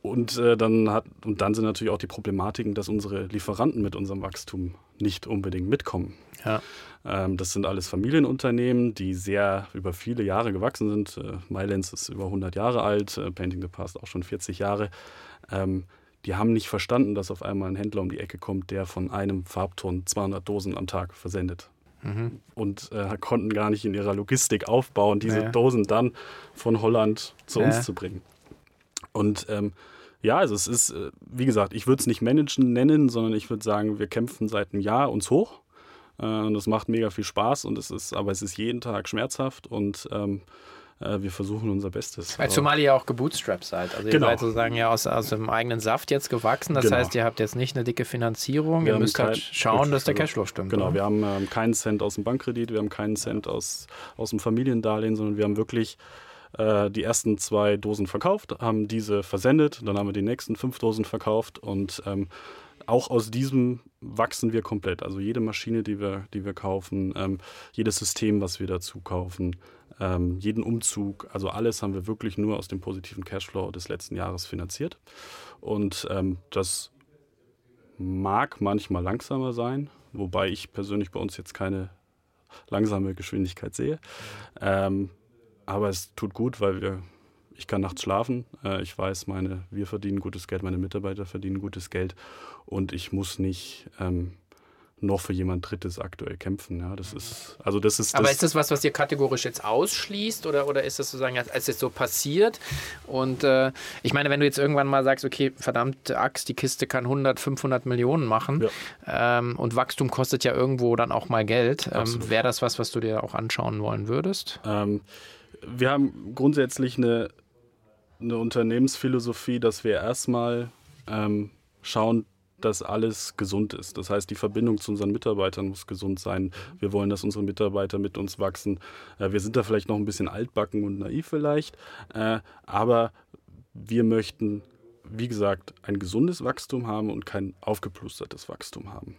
und, äh, dann hat, und dann sind natürlich auch die Problematiken, dass unsere Lieferanten mit unserem Wachstum nicht unbedingt mitkommen. Ja. Ähm, das sind alles Familienunternehmen, die sehr über viele Jahre gewachsen sind. Äh, Mylens ist über 100 Jahre alt, äh, Painting the Past auch schon 40 Jahre. Ähm, die haben nicht verstanden, dass auf einmal ein Händler um die Ecke kommt, der von einem Farbton 200 Dosen am Tag versendet. Mhm. Und äh, konnten gar nicht in ihrer Logistik aufbauen, diese naja. Dosen dann von Holland zu naja. uns zu bringen. Und ähm, ja, also es ist, äh, wie gesagt, ich würde es nicht managen nennen, sondern ich würde sagen, wir kämpfen seit einem Jahr uns hoch. Äh, und das macht mega viel Spaß und es ist, aber es ist jeden Tag schmerzhaft und ähm, äh, wir versuchen unser Bestes. Weil zumal ihr ja auch gebootstrapped seid. Also genau. ihr seid sozusagen ja aus, aus dem eigenen Saft jetzt gewachsen. Das genau. heißt, ihr habt jetzt nicht eine dicke Finanzierung. Wir ihr müsst halt schauen, dass der Cashflow stimmt. Genau, oder? wir haben ähm, keinen Cent aus dem Bankkredit, wir haben keinen Cent aus, aus dem Familiendarlehen, sondern wir haben wirklich äh, die ersten zwei Dosen verkauft, haben diese versendet, dann haben wir die nächsten fünf Dosen verkauft und ähm, auch aus diesem wachsen wir komplett. Also jede Maschine, die wir, die wir kaufen, ähm, jedes System, was wir dazu kaufen, ähm, jeden Umzug, also alles haben wir wirklich nur aus dem positiven Cashflow des letzten Jahres finanziert. Und ähm, das mag manchmal langsamer sein, wobei ich persönlich bei uns jetzt keine langsame Geschwindigkeit sehe. Ähm, aber es tut gut, weil wir, ich kann nachts schlafen. Äh, ich weiß, meine, wir verdienen gutes Geld, meine Mitarbeiter verdienen gutes Geld und ich muss nicht ähm, noch für jemand Drittes aktuell kämpfen. Ja, das ist, also das ist. Aber das ist das was, was ihr kategorisch jetzt ausschließt oder, oder ist das sozusagen, als es so passiert? Und äh, ich meine, wenn du jetzt irgendwann mal sagst, okay, verdammte Axt, die Kiste kann 100, 500 Millionen machen ja. ähm, und Wachstum kostet ja irgendwo dann auch mal Geld. Ähm, Wäre das was, was du dir auch anschauen wollen würdest? Ähm, wir haben grundsätzlich eine, eine Unternehmensphilosophie, dass wir erstmal ähm, schauen, dass alles gesund ist. Das heißt, die Verbindung zu unseren Mitarbeitern muss gesund sein. Wir wollen, dass unsere Mitarbeiter mit uns wachsen. Äh, wir sind da vielleicht noch ein bisschen altbacken und naiv vielleicht, äh, aber wir möchten, wie gesagt, ein gesundes Wachstum haben und kein aufgeplustertes Wachstum haben.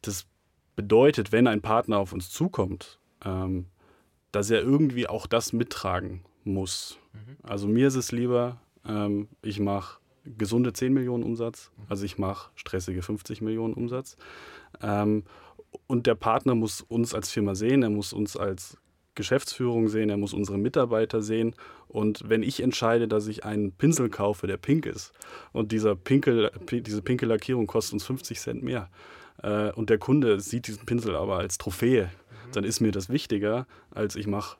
Das bedeutet, wenn ein Partner auf uns zukommt, ähm, dass er irgendwie auch das mittragen muss. Mhm. Also mir ist es lieber, ähm, ich mache gesunde 10 Millionen Umsatz, also ich mache stressige 50 Millionen Umsatz. Ähm, und der Partner muss uns als Firma sehen, er muss uns als Geschäftsführung sehen, er muss unsere Mitarbeiter sehen. Und wenn ich entscheide, dass ich einen Pinsel kaufe, der pink ist, und dieser pinke, diese pinke Lackierung kostet uns 50 Cent mehr, äh, und der Kunde sieht diesen Pinsel aber als Trophäe, mhm. Dann ist mir das wichtiger, als ich mache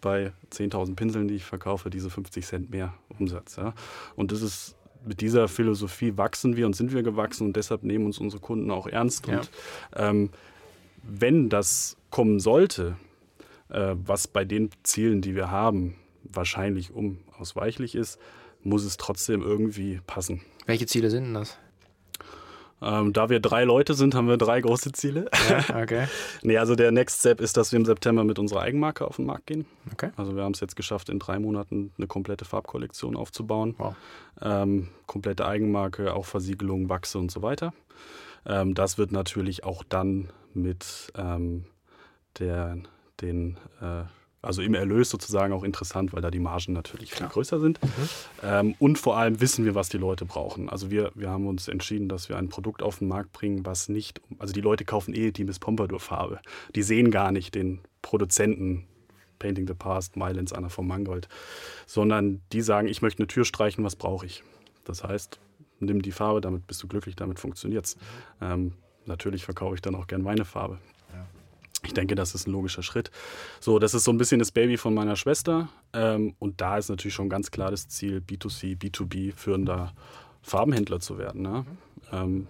bei 10.000 Pinseln, die ich verkaufe, diese 50 Cent mehr Umsatz. Ja? Und das ist mit dieser Philosophie wachsen wir und sind wir gewachsen und deshalb nehmen uns unsere Kunden auch ernst. Ja. Und ähm, wenn das kommen sollte, äh, was bei den Zielen, die wir haben, wahrscheinlich unausweichlich ist, muss es trotzdem irgendwie passen. Welche Ziele sind denn das? Ähm, da wir drei Leute sind, haben wir drei große Ziele. Ja, okay. nee, also der Next Step ist, dass wir im September mit unserer Eigenmarke auf den Markt gehen. Okay. Also wir haben es jetzt geschafft, in drei Monaten eine komplette Farbkollektion aufzubauen. Wow. Ähm, komplette Eigenmarke, auch Versiegelung, Wachse und so weiter. Ähm, das wird natürlich auch dann mit ähm, der, den äh, also im Erlös sozusagen auch interessant, weil da die Margen natürlich viel größer sind. Mhm. Ähm, und vor allem wissen wir, was die Leute brauchen. Also wir, wir haben uns entschieden, dass wir ein Produkt auf den Markt bringen, was nicht, also die Leute kaufen eh die Miss Pompadour-Farbe. Die sehen gar nicht den Produzenten Painting the Past, Mylens, Anna von Mangold, sondern die sagen, ich möchte eine Tür streichen, was brauche ich? Das heißt, nimm die Farbe, damit bist du glücklich, damit funktioniert es. Mhm. Ähm, natürlich verkaufe ich dann auch gern meine Farbe. Ich denke, das ist ein logischer Schritt. So, das ist so ein bisschen das Baby von meiner Schwester. Ähm, und da ist natürlich schon ganz klar das Ziel, B2C, B2B führender Farbenhändler zu werden. Ne? Ähm,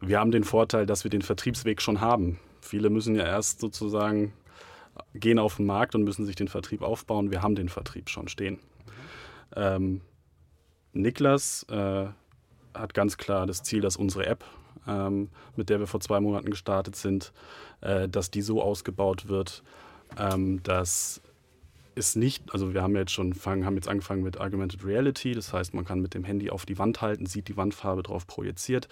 wir haben den Vorteil, dass wir den Vertriebsweg schon haben. Viele müssen ja erst sozusagen gehen auf den Markt und müssen sich den Vertrieb aufbauen. Wir haben den Vertrieb schon stehen. Ähm, Niklas äh, hat ganz klar das Ziel, dass unsere App ähm, mit der wir vor zwei Monaten gestartet sind, äh, dass die so ausgebaut wird, ähm, dass es nicht, also wir haben jetzt schon fangen, haben jetzt angefangen mit Augmented Reality, das heißt, man kann mit dem Handy auf die Wand halten, sieht die Wandfarbe drauf projiziert.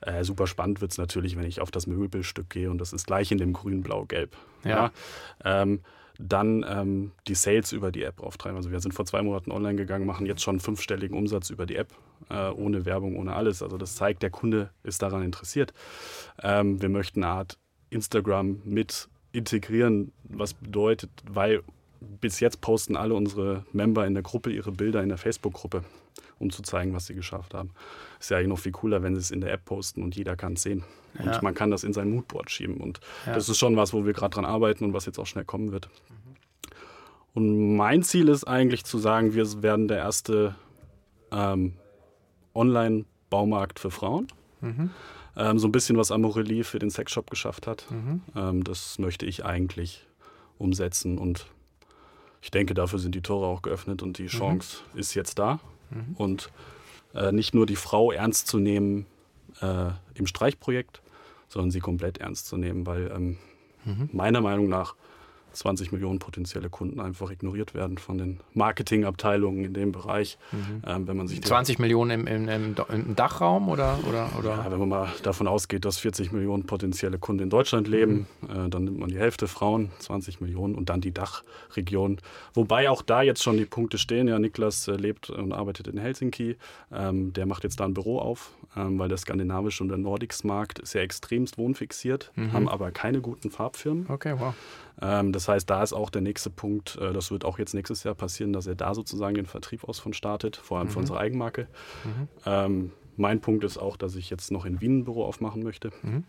Äh, super spannend wird es natürlich, wenn ich auf das Möbelstück gehe und das ist gleich in dem grün, blau, gelb. Ja. ja? Ähm, dann ähm, die Sales über die App auftreiben. Also wir sind vor zwei Monaten online gegangen, machen jetzt schon fünfstelligen Umsatz über die App, äh, ohne Werbung, ohne alles. Also das zeigt, der Kunde ist daran interessiert. Ähm, wir möchten eine Art Instagram mit integrieren, was bedeutet, weil bis jetzt posten alle unsere Member in der Gruppe ihre Bilder in der Facebook-Gruppe, um zu zeigen, was sie geschafft haben. Ist ja eigentlich noch viel cooler, wenn sie es in der App posten und jeder kann es sehen. Und ja. man kann das in sein Moodboard schieben. Und ja. das ist schon was, wo wir gerade dran arbeiten und was jetzt auch schnell kommen wird. Und mein Ziel ist eigentlich zu sagen, wir werden der erste ähm, Online-Baumarkt für Frauen. Mhm. Ähm, so ein bisschen was Amorelie für den Sexshop geschafft hat. Mhm. Ähm, das möchte ich eigentlich umsetzen und ich denke, dafür sind die Tore auch geöffnet und die mhm. Chance mhm. ist jetzt da. Mhm. Und äh, nicht nur die Frau ernst zu nehmen äh, im Streichprojekt, sondern sie komplett ernst zu nehmen, weil ähm, mhm. meiner Meinung nach 20 Millionen potenzielle Kunden einfach ignoriert werden von den Marketingabteilungen in dem Bereich. Mhm. Ähm, wenn man sich 20 Millionen im, im, im, Dachraum oder? oder, oder? Ja, wenn man mal davon ausgeht, dass 40 Millionen potenzielle Kunden in Deutschland leben, mhm. äh, dann nimmt man die Hälfte Frauen, 20 Millionen und dann die Dachregion. Wobei auch da jetzt schon die Punkte stehen. Ja, Niklas äh, lebt und arbeitet in Helsinki. Ähm, der macht jetzt da ein Büro auf, ähm, weil der skandinavische und der Nordics-Markt ist ja extremst wohnfixiert, mhm. haben aber keine guten Farbfirmen. Okay, wow. Ähm, das heißt, da ist auch der nächste Punkt, äh, das wird auch jetzt nächstes Jahr passieren, dass er da sozusagen den Vertrieb aus von startet, vor allem mhm. für unsere Eigenmarke. Mhm. Ähm, mein Punkt ist auch, dass ich jetzt noch in Wien ein Büro aufmachen möchte, mhm.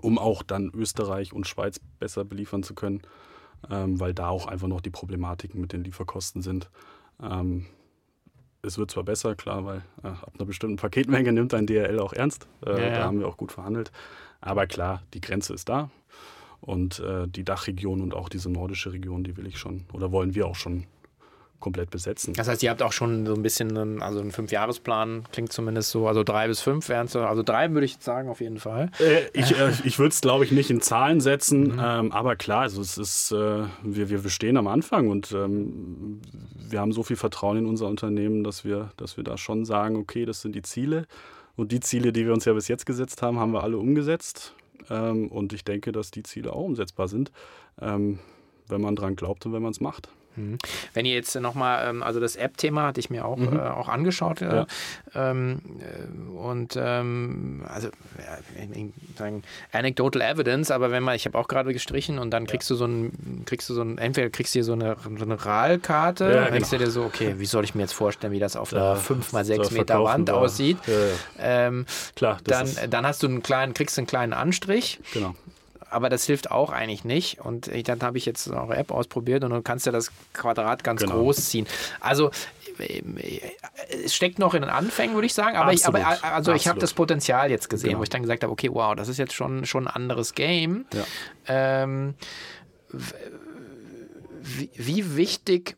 um auch dann Österreich und Schweiz besser beliefern zu können, ähm, weil da auch einfach noch die Problematiken mit den Lieferkosten sind. Ähm, es wird zwar besser, klar, weil äh, ab einer bestimmten Paketmenge nimmt ein DRL auch ernst. Äh, ja, ja. Da haben wir auch gut verhandelt. Aber klar, die Grenze ist da. Und äh, die Dachregion und auch diese nordische Region, die will ich schon oder wollen wir auch schon komplett besetzen. Das heißt, ihr habt auch schon so ein bisschen einen, also einen Fünfjahresplan, klingt zumindest so, also drei bis fünf wären es, also drei würde ich sagen auf jeden Fall. Äh, ich äh, ich würde es, glaube ich, nicht in Zahlen setzen, mhm. ähm, aber klar, also es ist, äh, wir, wir stehen am Anfang und ähm, wir haben so viel Vertrauen in unser Unternehmen, dass wir, dass wir da schon sagen, okay, das sind die Ziele. Und die Ziele, die wir uns ja bis jetzt gesetzt haben, haben wir alle umgesetzt. Ähm, und ich denke, dass die Ziele auch umsetzbar sind, ähm, wenn man dran glaubt und wenn man es macht. Mhm. Wenn ihr jetzt nochmal, ähm, also das App-Thema hatte ich mir auch, mhm. äh, auch angeschaut. Äh, ja. Ähm, äh, und ähm, also ja, sagen, anecdotal evidence, aber wenn man, ich habe auch gerade gestrichen und dann kriegst ja. du so ein, kriegst du so ein, entweder kriegst du hier so eine, so eine RAL-Karte, ja, denkst genau. du dir so, okay, wie soll ich mir jetzt vorstellen, wie das auf einer 5 x 6 Meter Wand da. aussieht. Ähm, Klar, dann, dann hast du einen kleinen, kriegst einen kleinen Anstrich. Genau aber das hilft auch eigentlich nicht. Und ich, dann habe ich jetzt eure App ausprobiert und du kannst ja das Quadrat ganz genau. groß ziehen. Also es steckt noch in den Anfängen, würde ich sagen, aber, ich, aber also ich habe das Potenzial jetzt gesehen, genau. wo ich dann gesagt habe, okay, wow, das ist jetzt schon, schon ein anderes Game. Ja. Ähm, wie, wie wichtig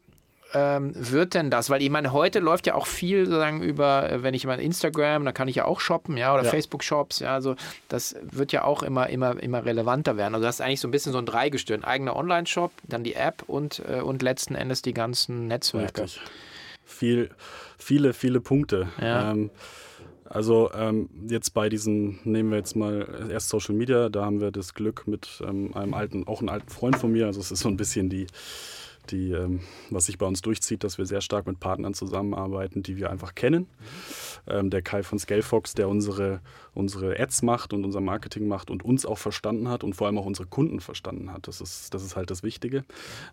ähm, wird denn das? Weil ich meine, heute läuft ja auch viel sozusagen über, äh, wenn ich mal Instagram, da kann ich ja auch shoppen, ja, oder ja. Facebook-Shops, ja, also das wird ja auch immer, immer, immer relevanter werden. Also das ist eigentlich so ein bisschen so ein Dreigestirn. Eigener Online-Shop, dann die App und, äh, und letzten Endes die ganzen Netzwerke. Richtig. Viel, viele, viele Punkte. Ja. Ähm, also ähm, jetzt bei diesen, nehmen wir jetzt mal erst Social Media, da haben wir das Glück mit ähm, einem alten, auch einem alten Freund von mir, also es ist so ein bisschen die, die, ähm, was sich bei uns durchzieht, dass wir sehr stark mit Partnern zusammenarbeiten, die wir einfach kennen. Ähm, der Kai von Scalefox, der unsere, unsere Ads macht und unser Marketing macht und uns auch verstanden hat und vor allem auch unsere Kunden verstanden hat. Das ist, das ist halt das Wichtige.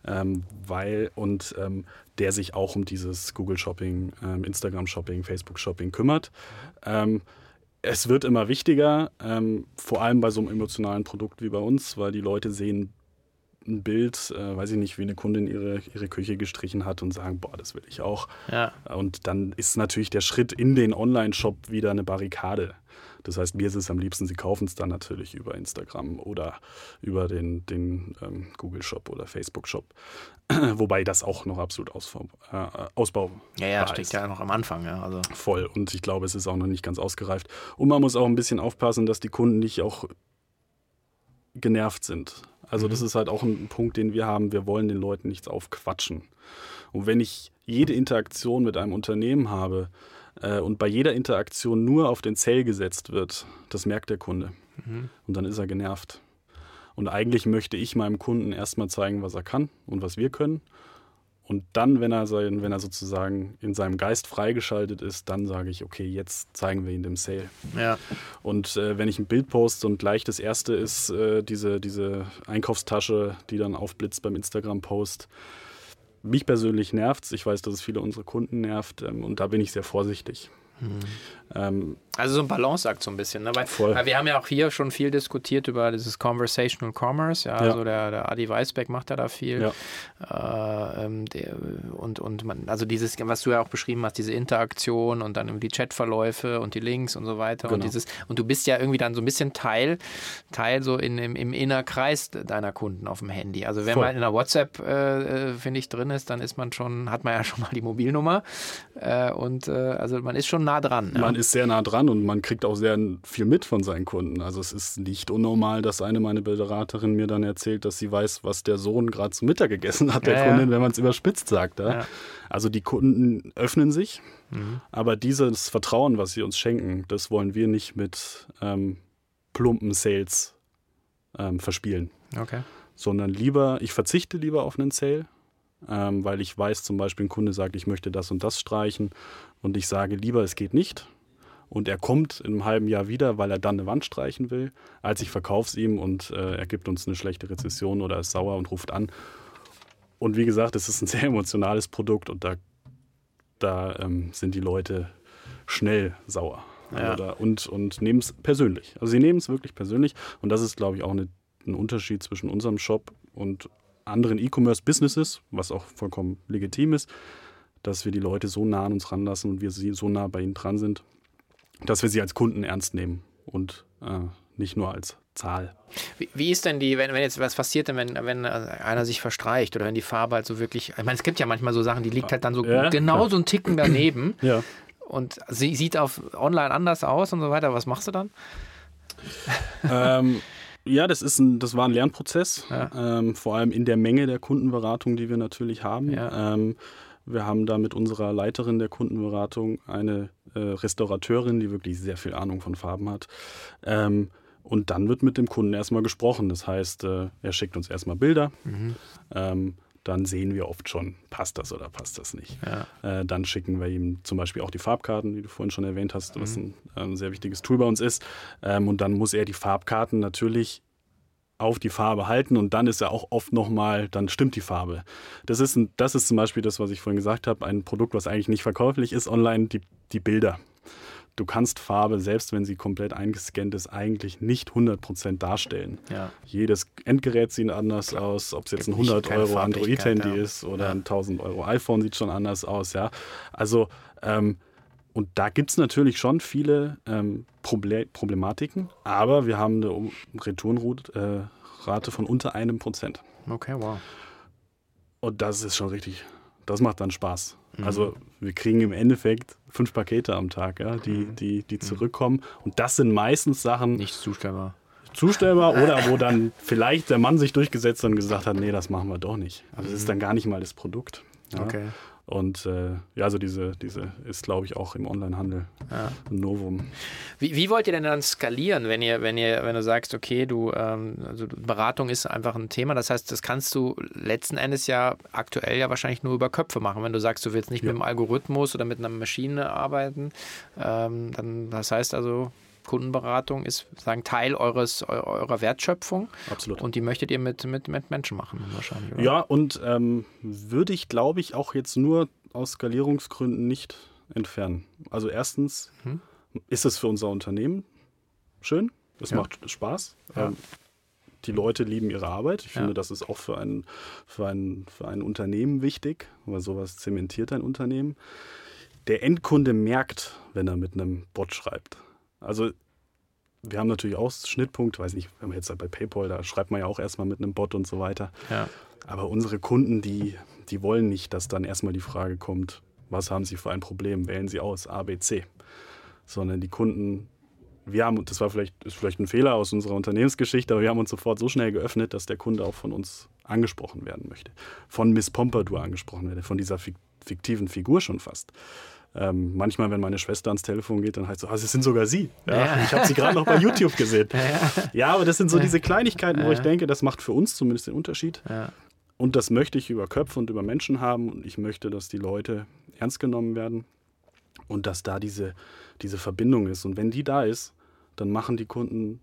Ähm, weil, und ähm, der sich auch um dieses Google Shopping, ähm, Instagram Shopping, Facebook Shopping kümmert. Ähm, es wird immer wichtiger, ähm, vor allem bei so einem emotionalen Produkt wie bei uns, weil die Leute sehen ein Bild, äh, weiß ich nicht, wie eine Kundin ihre, ihre Küche gestrichen hat und sagen, boah, das will ich auch. Ja. Und dann ist natürlich der Schritt in den Online-Shop wieder eine Barrikade. Das heißt, mir ist es am liebsten, sie kaufen es dann natürlich über Instagram oder über den, den ähm, Google Shop oder Facebook Shop. Wobei das auch noch absolut ausbau, äh, Ausbau Ja, ja, steckt ist. ja noch am Anfang. Ja, also. Voll. Und ich glaube, es ist auch noch nicht ganz ausgereift. Und man muss auch ein bisschen aufpassen, dass die Kunden nicht auch genervt sind. Also das mhm. ist halt auch ein Punkt, den wir haben. Wir wollen den Leuten nichts aufquatschen. Und wenn ich jede Interaktion mit einem Unternehmen habe äh, und bei jeder Interaktion nur auf den Zell gesetzt wird, das merkt der Kunde. Mhm. Und dann ist er genervt. Und eigentlich möchte ich meinem Kunden erstmal zeigen, was er kann und was wir können. Und dann, wenn er, sein, wenn er sozusagen in seinem Geist freigeschaltet ist, dann sage ich, okay, jetzt zeigen wir ihn dem Sale. Ja. Und äh, wenn ich ein Bild poste und gleich das erste ist äh, diese, diese Einkaufstasche, die dann aufblitzt beim Instagram-Post, mich persönlich nervt es. Ich weiß, dass es viele unserer Kunden nervt ähm, und da bin ich sehr vorsichtig. Mhm. Ähm, also so ein Balanceakt so ein bisschen. Ne? Weil, voll. weil wir haben ja auch hier schon viel diskutiert über dieses Conversational Commerce. Ja, ja. also der, der Adi Weisbeck macht ja da viel. Ja. Äh, ähm, der, und und man, also dieses, was du ja auch beschrieben hast, diese Interaktion und dann die Chatverläufe und die Links und so weiter. Genau. Und dieses, und du bist ja irgendwie dann so ein bisschen Teil, Teil so in, im, im Innerkreis deiner Kunden auf dem Handy. Also wenn voll. man in der WhatsApp, äh, äh, finde ich, drin ist, dann ist man schon, hat man ja schon mal die Mobilnummer. Äh, und äh, also man ist schon nah dran. Man ist sehr nah dran und man kriegt auch sehr viel mit von seinen Kunden. Also es ist nicht unnormal, dass eine meine Beraterin mir dann erzählt, dass sie weiß, was der Sohn gerade zum Mittag gegessen hat, der Ja, ja. Kundin, wenn man es überspitzt sagt. Ja? Ja. Also die Kunden öffnen sich, Mhm. aber dieses Vertrauen, was sie uns schenken, das wollen wir nicht mit ähm, plumpen Sales ähm, verspielen Okay. sondern lieber, ich verzichte lieber auf einen Sale, ähm, weil ich weiß, zum Beispiel ein Kunde sagt, ich möchte das und das streichen und ich sage lieber, es geht nicht. Und er kommt in einem halben Jahr wieder, weil er dann eine Wand streichen will, als ich verkaufe es ihm und äh, er gibt uns eine schlechte Rezession oder ist sauer und ruft an. Und wie gesagt, es ist ein sehr emotionales Produkt und da, da ähm, sind die Leute schnell sauer. Ja. Also da, und und nehmen es persönlich. Also sie nehmen es wirklich persönlich und das ist, glaube ich, auch eine, ein Unterschied zwischen unserem Shop und anderen E-Commerce-Businesses, was auch vollkommen legitim ist, dass wir die Leute so nah an uns ranlassen und wir sie so nah bei ihnen dran sind, dass wir sie als Kunden ernst nehmen und äh, nicht nur als Zahl. Wie, wie ist denn die, wenn, wenn jetzt was passiert, denn, wenn, wenn äh, einer sich verstreicht oder wenn die Farbe halt so wirklich, ich meine, es gibt ja manchmal so Sachen, die liegt halt dann so Ja, genau so ein Ticken daneben Ja. und sie sieht auf online anders aus und so weiter. Was machst du dann? ähm, ja, das, ist ein, das war ein Lernprozess, Ja. ähm, vor allem in der Menge der Kundenberatung, die wir natürlich haben. Ja. Ähm, wir haben da mit unserer Leiterin der Kundenberatung eine äh, Restaurateurin, die wirklich sehr viel Ahnung von Farben hat. Ähm, und dann wird mit dem Kunden erstmal gesprochen. Das heißt, äh, er schickt uns erstmal Bilder. Ähm, dann sehen wir oft schon, passt das oder passt das nicht. Ja. Äh, dann schicken wir ihm zum Beispiel auch die Farbkarten, die du vorhin schon erwähnt hast, was Mhm. ein, ein sehr wichtiges Tool bei uns ist. Ähm, und dann muss er die Farbkarten natürlich auf die Farbe halten und dann ist er auch oft nochmal, dann stimmt die Farbe. Das ist, ein, das ist zum Beispiel das, was ich vorhin gesagt habe, ein Produkt, was eigentlich nicht verkäuflich ist online, die, die Bilder. Du kannst Farbe, selbst wenn sie komplett eingescannt ist, eigentlich nicht 100% darstellen. Ja. Jedes Endgerät sieht anders aus, ob es jetzt Gibt ein nicht- 100 keine Euro Android-Handy ja. ist oder Ja. ein 1000 Euro iPhone sieht schon anders aus, ja. Also, ähm, und da gibt es natürlich schon viele ähm, Proble Problematiken, aber wir haben eine Retourenrate äh, von unter einem Prozent. Okay, wow. Und das ist schon richtig, das macht dann Spaß. Mhm. Also wir kriegen im Endeffekt fünf Pakete am Tag, ja, die, Mhm. die, die zurückkommen. Und das sind meistens Sachen, Nicht zustellbar. zustellbar oder wo dann vielleicht der Mann sich durchgesetzt hat und gesagt hat, nee, das machen wir doch nicht. Also das ist dann gar nicht mal das Produkt. Ja. Okay. Und äh, ja, also diese, diese ist, glaube ich, auch im Onlinehandel Ja. ein Novum. Wie, wie wollt ihr denn dann skalieren, wenn ihr, wenn ihr, wenn du sagst, okay, du, ähm, also Beratung ist einfach ein Thema. Das heißt, das kannst du letzten Endes ja aktuell ja wahrscheinlich nur über Köpfe machen. Wenn du sagst, du willst nicht Ja. mit einem Algorithmus oder mit einer Maschine arbeiten, ähm, dann das heißt also, Kundenberatung ist sagen Teil eures eu- eurer Wertschöpfung Absolut. und die möchtet ihr mit, mit, mit Menschen machen wahrscheinlich. Oder? Ja, und ähm, würde ich, glaube ich, auch jetzt nur aus Skalierungsgründen nicht entfernen. Also erstens Mhm. ist es für unser Unternehmen schön, es Ja. macht Spaß. Ja. Ähm, die Leute lieben ihre Arbeit. Ich Ja. finde, das ist auch für ein, für, ein, für ein Unternehmen wichtig, weil sowas zementiert ein Unternehmen. Der Endkunde merkt, wenn er mit einem Bot schreibt. Also wir haben natürlich auch Schnittpunkt, weiß nicht, wenn man jetzt bei PayPal, da schreibt man ja auch erstmal mit einem Bot und so weiter. Ja. Aber unsere Kunden, die, die wollen nicht, dass dann erstmal die Frage kommt, was haben sie für ein Problem? Wählen sie aus, A, B, C. Sondern die Kunden, wir haben, das war vielleicht, ist vielleicht ein Fehler aus unserer Unternehmensgeschichte, aber wir haben uns sofort so schnell geöffnet, dass der Kunde auch von uns angesprochen werden möchte. Von Miss Pompadour angesprochen werde, von dieser fik- fiktiven Figur schon fast. Ähm, manchmal, wenn meine Schwester ans Telefon geht, dann heißt es so, ah, es sind sogar Sie. Ja, Ja. Ich habe Sie gerade noch bei YouTube gesehen. Ja. Ja, aber das sind so diese Kleinigkeiten, wo ich denke, das macht für uns zumindest den Unterschied. Und das möchte ich über Köpfe und über Menschen haben. Und ich möchte, dass die Leute ernst genommen werden und dass da diese, diese Verbindung ist. Und wenn die da ist, dann machen die Kunden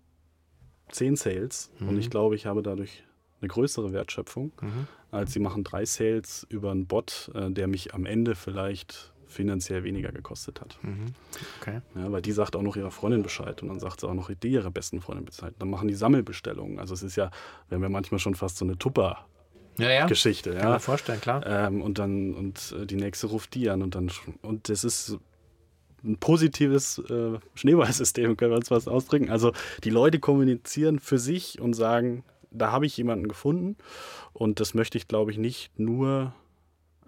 zehn Sales. Und ich glaube, ich habe dadurch eine größere Wertschöpfung, Mhm. als sie machen drei Sales über einen Bot, äh, der mich am Ende vielleicht finanziell weniger gekostet hat. Mhm. Okay. Ja, weil die sagt auch noch ihrer Freundin Bescheid und dann sagt sie auch noch die ihrer besten Freundin Bescheid. Dann machen die Sammelbestellungen. Also es ist ja, wir haben ja manchmal schon fast so eine Tupper-Geschichte. Ja, ja. Kann Ja? man vorstellen, klar. Ähm, und dann, und äh, die nächste ruft die an und dann, und das ist ein positives äh, Schneeballsystem, können wir uns was ausdrücken. Also die Leute kommunizieren für sich und sagen, da habe ich jemanden gefunden und das möchte ich, glaube ich, nicht nur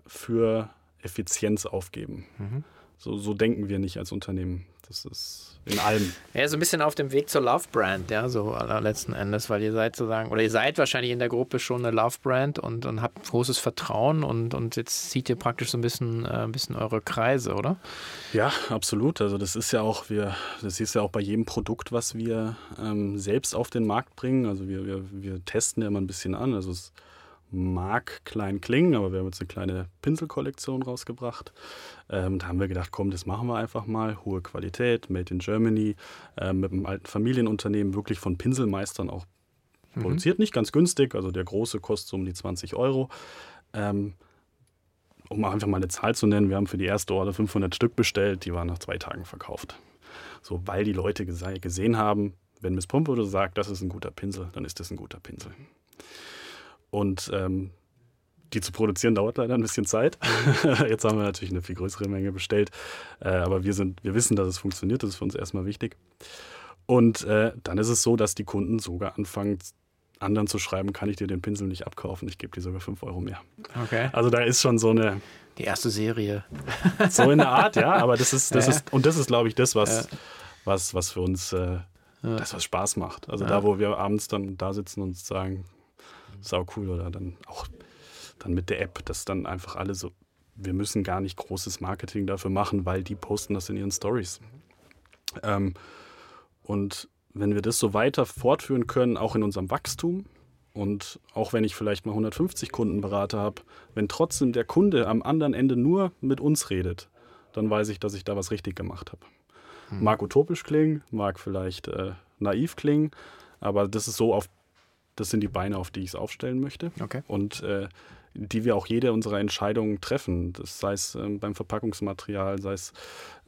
für Effizienz aufgeben, Mhm. so, so denken wir nicht als Unternehmen. Das ist in allem. Ja, so ein bisschen auf dem Weg zur Love Brand, ja, so letzten Endes, weil ihr seid sozusagen, oder ihr seid wahrscheinlich in der Gruppe schon eine Love Brand und, und habt großes Vertrauen und, und jetzt zieht ihr praktisch so ein bisschen, äh, ein bisschen eure Kreise, oder? Ja, absolut. Also das ist ja auch, wir, das ist ja auch bei jedem Produkt, was wir ähm, selbst auf den Markt bringen. Also wir, wir, wir testen ja immer ein bisschen an. Also es mag klein klingen, aber wir haben jetzt eine kleine Pinselkollektion rausgebracht. Ähm, da haben wir gedacht, komm, das machen wir einfach mal. Hohe Qualität, made in Germany, äh, mit einem alten Familienunternehmen, wirklich von Pinselmeistern auch mhm. produziert. Nicht ganz günstig, also der große kostet so um die 20 Euro. Ähm, um einfach mal eine Zahl zu nennen, wir haben für die erste Order 500 Stück bestellt, die waren nach zwei Tagen verkauft. So, weil die Leute gesehen haben, wenn Miss Pompode sagt, das ist ein guter Pinsel, dann ist das ein guter Pinsel. Und ähm, die zu produzieren dauert leider ein bisschen Zeit. Jetzt haben wir natürlich eine viel größere Menge bestellt. Äh, aber wir, sind, wir wissen, dass es funktioniert. Das ist für uns erstmal wichtig. Und äh, dann ist es so, dass die Kunden sogar anfangen, anderen zu schreiben, kann ich dir den Pinsel nicht abkaufen, ich gebe dir sogar 5 Euro mehr. Okay. Also da ist schon so eine. Die erste Serie. So in der Art, ja, aber das ist, das ja. ist, und das ist, glaube ich, das, was, ja. was, was für uns äh, das, was Spaß macht. Also ja. da, wo wir abends dann da sitzen und sagen, sau cool. Oder dann auch dann mit der App, dass dann einfach alle so, wir müssen gar nicht großes Marketing dafür machen, weil die posten das in ihren Stories. Ähm, und wenn wir das so weiter fortführen können, auch in unserem Wachstum, und auch wenn ich vielleicht mal 150 Kundenberater habe, wenn trotzdem der Kunde am anderen Ende nur mit uns redet, dann weiß ich, dass ich da was richtig gemacht habe. Hm. Mag utopisch klingen, mag vielleicht äh, naiv klingen, aber das ist so auf das sind die Beine, auf die ich es aufstellen möchte. Okay. Und äh, die wir auch jede unserer Entscheidungen treffen. Das sei es ähm, beim Verpackungsmaterial, sei es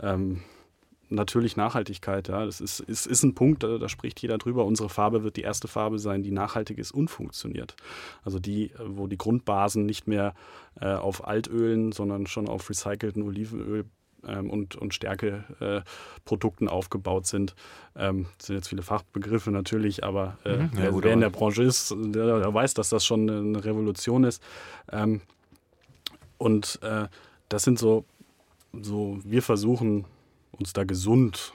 ähm, natürlich Nachhaltigkeit. Ja. Das ist, ist, ist ein Punkt, da, da, spricht jeder drüber. Unsere Farbe wird die erste Farbe sein, die nachhaltig ist und funktioniert. Also die, wo die Grundbasen nicht mehr äh, auf Altölen, sondern schon auf recycelten Olivenöl ähm, und, und Stärkeprodukten äh, aufgebaut sind. Ähm, das sind jetzt viele Fachbegriffe natürlich, aber äh, mhm. ja, wer, wer in der Branche ist, der, der, weiß, dass das schon eine Revolution ist. Ähm, und äh, das sind so, so, wir versuchen uns da gesund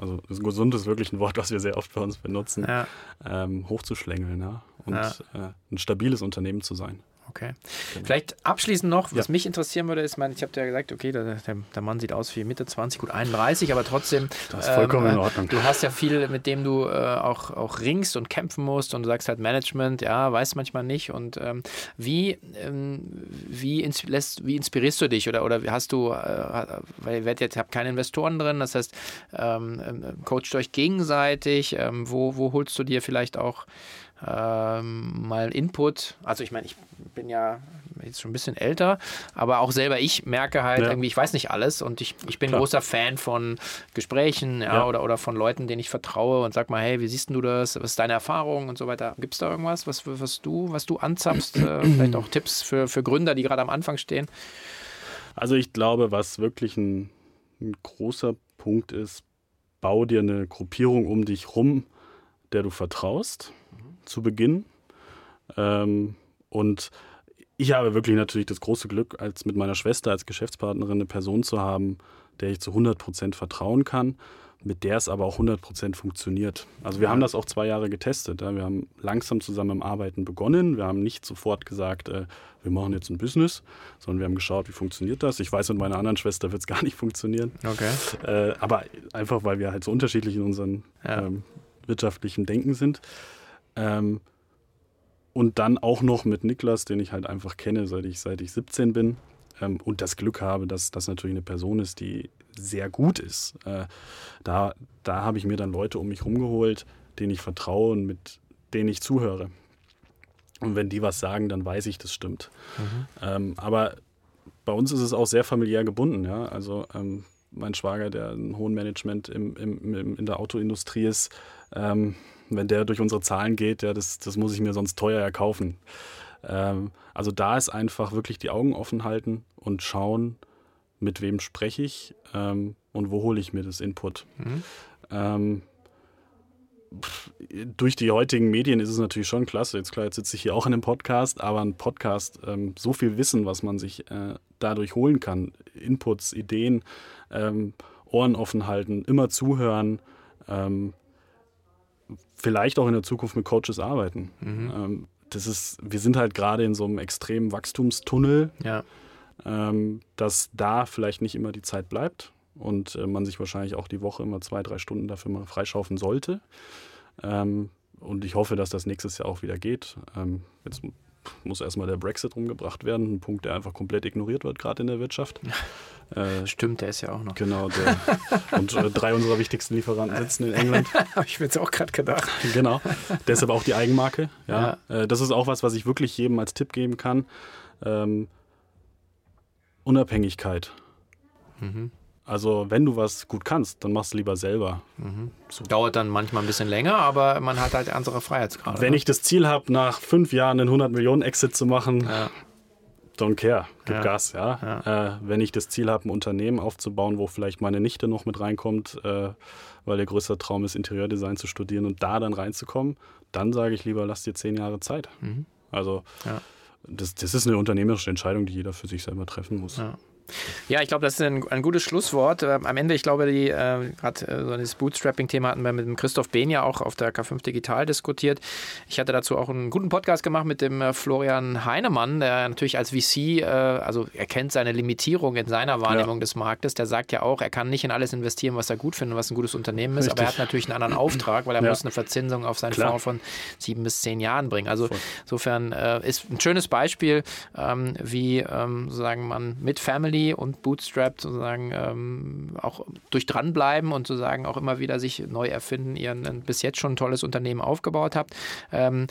also gesund ist wirklich ein Wort, was wir sehr oft bei uns benutzen, ja. ähm, hochzuschlängeln ja? und ja. Äh, ein stabiles Unternehmen zu sein. Okay. Genau. Vielleicht abschließend noch, was ja. mich interessieren würde, ist, mein, ich habe dir ja gesagt, okay, der, der, der, Mann sieht aus wie Mitte 20, gut 31, aber trotzdem. Das ist vollkommen ähm, in Ordnung. Du hast ja viel, mit dem du äh, auch, auch ringst und kämpfen musst und du sagst halt Management, ja, weiß manchmal nicht. Und ähm, wie, ähm, wie, ins, lässt, wie inspirierst du dich oder, oder hast du, äh, weil ihr jetzt habt keine Investoren drin, das heißt, ähm, ähm, coacht euch gegenseitig, ähm, wo, wo holst du dir vielleicht auch ähm, mal Input. Also ich meine, ich bin ja jetzt schon ein bisschen älter, aber auch selber ich merke halt ja. irgendwie, ich weiß nicht alles und ich, ich bin Klar. großer Fan von Gesprächen ja, ja, Oder, oder von Leuten, denen ich vertraue und sag mal, hey, wie siehst du das? Was ist deine Erfahrung und so weiter? Gibt es da irgendwas, was, was du, was du anzapfst? äh, vielleicht auch Tipps für, für Gründer, die gerade am Anfang stehen? Also ich glaube, was wirklich ein, ein großer Punkt ist, bau dir eine Gruppierung um dich rum, der du vertraust zu Beginn. Ähm, und ich habe wirklich natürlich das große Glück, als mit meiner Schwester als Geschäftspartnerin eine Person zu haben, der ich zu 100 Prozent vertrauen kann, mit der es aber auch 100 Prozent funktioniert. Also wir haben das auch zwei Jahre getestet. Ja. Wir haben langsam zusammen im Arbeiten begonnen. Wir haben nicht sofort gesagt, äh, wir machen jetzt ein Business, sondern wir haben geschaut, wie funktioniert das. Ich weiß, mit meiner anderen Schwester wird es gar nicht funktionieren. Okay. Äh, aber einfach, weil wir halt so unterschiedlich in unserem ja. ähm, wirtschaftlichen Denken sind. Ähm, und dann auch noch mit Niklas, den ich halt einfach kenne, seit ich, seit ich 17 bin. Ähm, und das Glück habe, dass das natürlich eine Person ist, die sehr gut ist. Äh, da da habe ich mir dann Leute um mich rumgeholt, denen ich vertraue und mit denen ich zuhöre. Und wenn die was sagen, dann weiß ich, das stimmt. Mhm. Ähm, aber bei uns ist es auch sehr familiär gebunden. Ja? Also ähm, mein Schwager, der ein hohen Management im, im, im, in der Autoindustrie ist, ähm, wenn der durch unsere Zahlen geht, ja, das, das muss ich mir sonst teuer erkaufen. Ähm, also da ist einfach wirklich die Augen offen halten und schauen, mit wem spreche ich ähm, und wo hole ich mir das Input. Mhm. Ähm, durch die heutigen Medien ist es natürlich schon klasse. Jetzt klar, jetzt sitze ich hier auch in einem Podcast, aber ein Podcast, ähm, so viel Wissen, was man sich äh, dadurch holen kann, Inputs, Ideen, ähm, Ohren offen halten, immer zuhören, ähm, vielleicht auch in der Zukunft mit Coaches arbeiten. Mhm. Ähm, das ist, wir sind halt gerade in so einem extremen Wachstumstunnel, ja. Ähm, dass da vielleicht nicht immer die Zeit bleibt und äh, man sich wahrscheinlich auch die Woche immer zwei, drei Stunden dafür mal freischaufen sollte. Ähm, und ich hoffe, dass das nächstes Jahr auch wieder geht. Ähm, jetzt muss erstmal der Brexit rumgebracht werden, ein Punkt, der einfach komplett ignoriert wird, gerade in der Wirtschaft. Äh, Stimmt, der ist ja auch noch. Genau, der, und äh, drei unserer wichtigsten Lieferanten sitzen in England. Habe ich mir jetzt auch gerade gedacht. Genau, deshalb auch die Eigenmarke. Ja. ja. Äh, das ist auch was, was ich wirklich jedem als Tipp geben kann. Ähm, Unabhängigkeit. Mhm. Also wenn du was gut kannst, dann machst du lieber selber. Mhm. So. Dauert dann manchmal ein bisschen länger, aber man hat halt andere Freiheitsgrade. Wenn ne? ich das Ziel habe, nach fünf Jahren einen 100 Millionen Exit zu machen, ja. Don't care, gib ja. Gas. Ja? ja. Äh, wenn ich das Ziel habe, ein Unternehmen aufzubauen, wo vielleicht meine Nichte noch mit reinkommt, äh, weil der größte Traum ist, Interiordesign zu studieren und da dann reinzukommen, dann sage ich lieber, lass dir zehn Jahre Zeit. Mhm. Also das, das, ist eine unternehmerische Entscheidung, die jeder für sich selber treffen muss. Ja. Ja, ich glaube, das ist ein, ein gutes Schlusswort. Ähm, am Ende, ich glaube, die äh, gerade äh, so dieses Bootstrapping-Thema hatten wir mit dem Christoph Behn ja auch auf der K5 Digital diskutiert. Ich hatte dazu auch einen guten Podcast gemacht mit dem äh, Florian Heinemann, der natürlich als VC, äh, also er kennt seine Limitierung in seiner Wahrnehmung ja. des Marktes. Der sagt ja auch, er kann nicht in alles investieren, was er gut findet, was ein gutes Unternehmen ist, Richtig. aber er hat natürlich einen anderen Auftrag, weil er ja. muss eine Verzinsung auf seinen. Fonds von sieben bis zehn Jahren bringen. Also Voll. insofern äh, ist ein schönes Beispiel, ähm, wie ähm, sozusagen man mit Family Family und Bootstrap sozusagen ähm, auch durch dranbleiben und sozusagen auch immer wieder sich neu erfinden, ihr ein bis jetzt schon ein tolles Unternehmen aufgebaut habt. Ähm,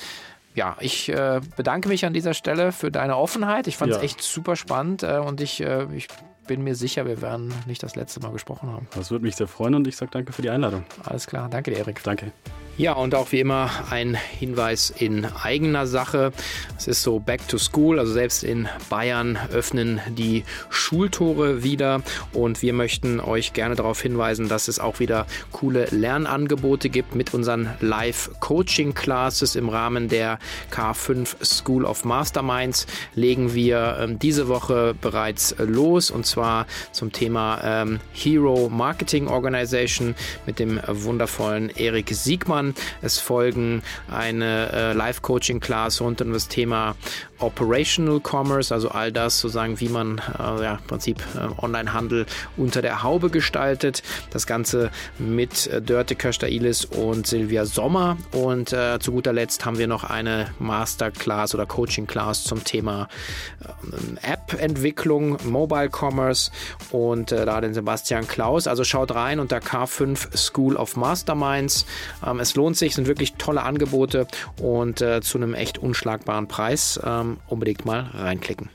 ja, ich äh, bedanke mich an dieser Stelle für deine Offenheit. Ich fand es ja. echt super spannend äh, und ich, äh, ich bin mir sicher, wir werden nicht das letzte Mal gesprochen haben. Das würde mich sehr freuen und ich sage danke für die Einladung. Alles klar, danke dir, Erik. Danke. Ja, und auch wie immer ein Hinweis in eigener Sache. Es ist so Back to School, also selbst in Bayern öffnen die Schultore wieder und wir möchten euch gerne darauf hinweisen, dass es auch wieder coole Lernangebote gibt mit unseren Live-Coaching-Classes im Rahmen der K5 School of Masterminds legen wir ähm, diese Woche bereits los und zwar zum Thema ähm, Hero Marketing Organization mit dem wundervollen Erik Siegmann an. Es folgen eine äh, Live-Coaching-Class rund um das Thema Operational Commerce, also all das sozusagen, wie man äh, ja, im Prinzip äh, Online-Handel unter der Haube gestaltet. Das Ganze mit äh, Dörte Köster-Ilis und Silvia Sommer. Und äh, zu guter Letzt haben wir noch eine Masterclass oder Coaching-Class zum Thema äh, App-Entwicklung, Mobile Commerce und äh, da den Sebastian Klaus. Also schaut rein unter K5 School of Masterminds. Ähm, es lohnt sich, sind wirklich tolle Angebote und äh, zu einem echt unschlagbaren Preis. Ähm, unbedingt mal reinklicken.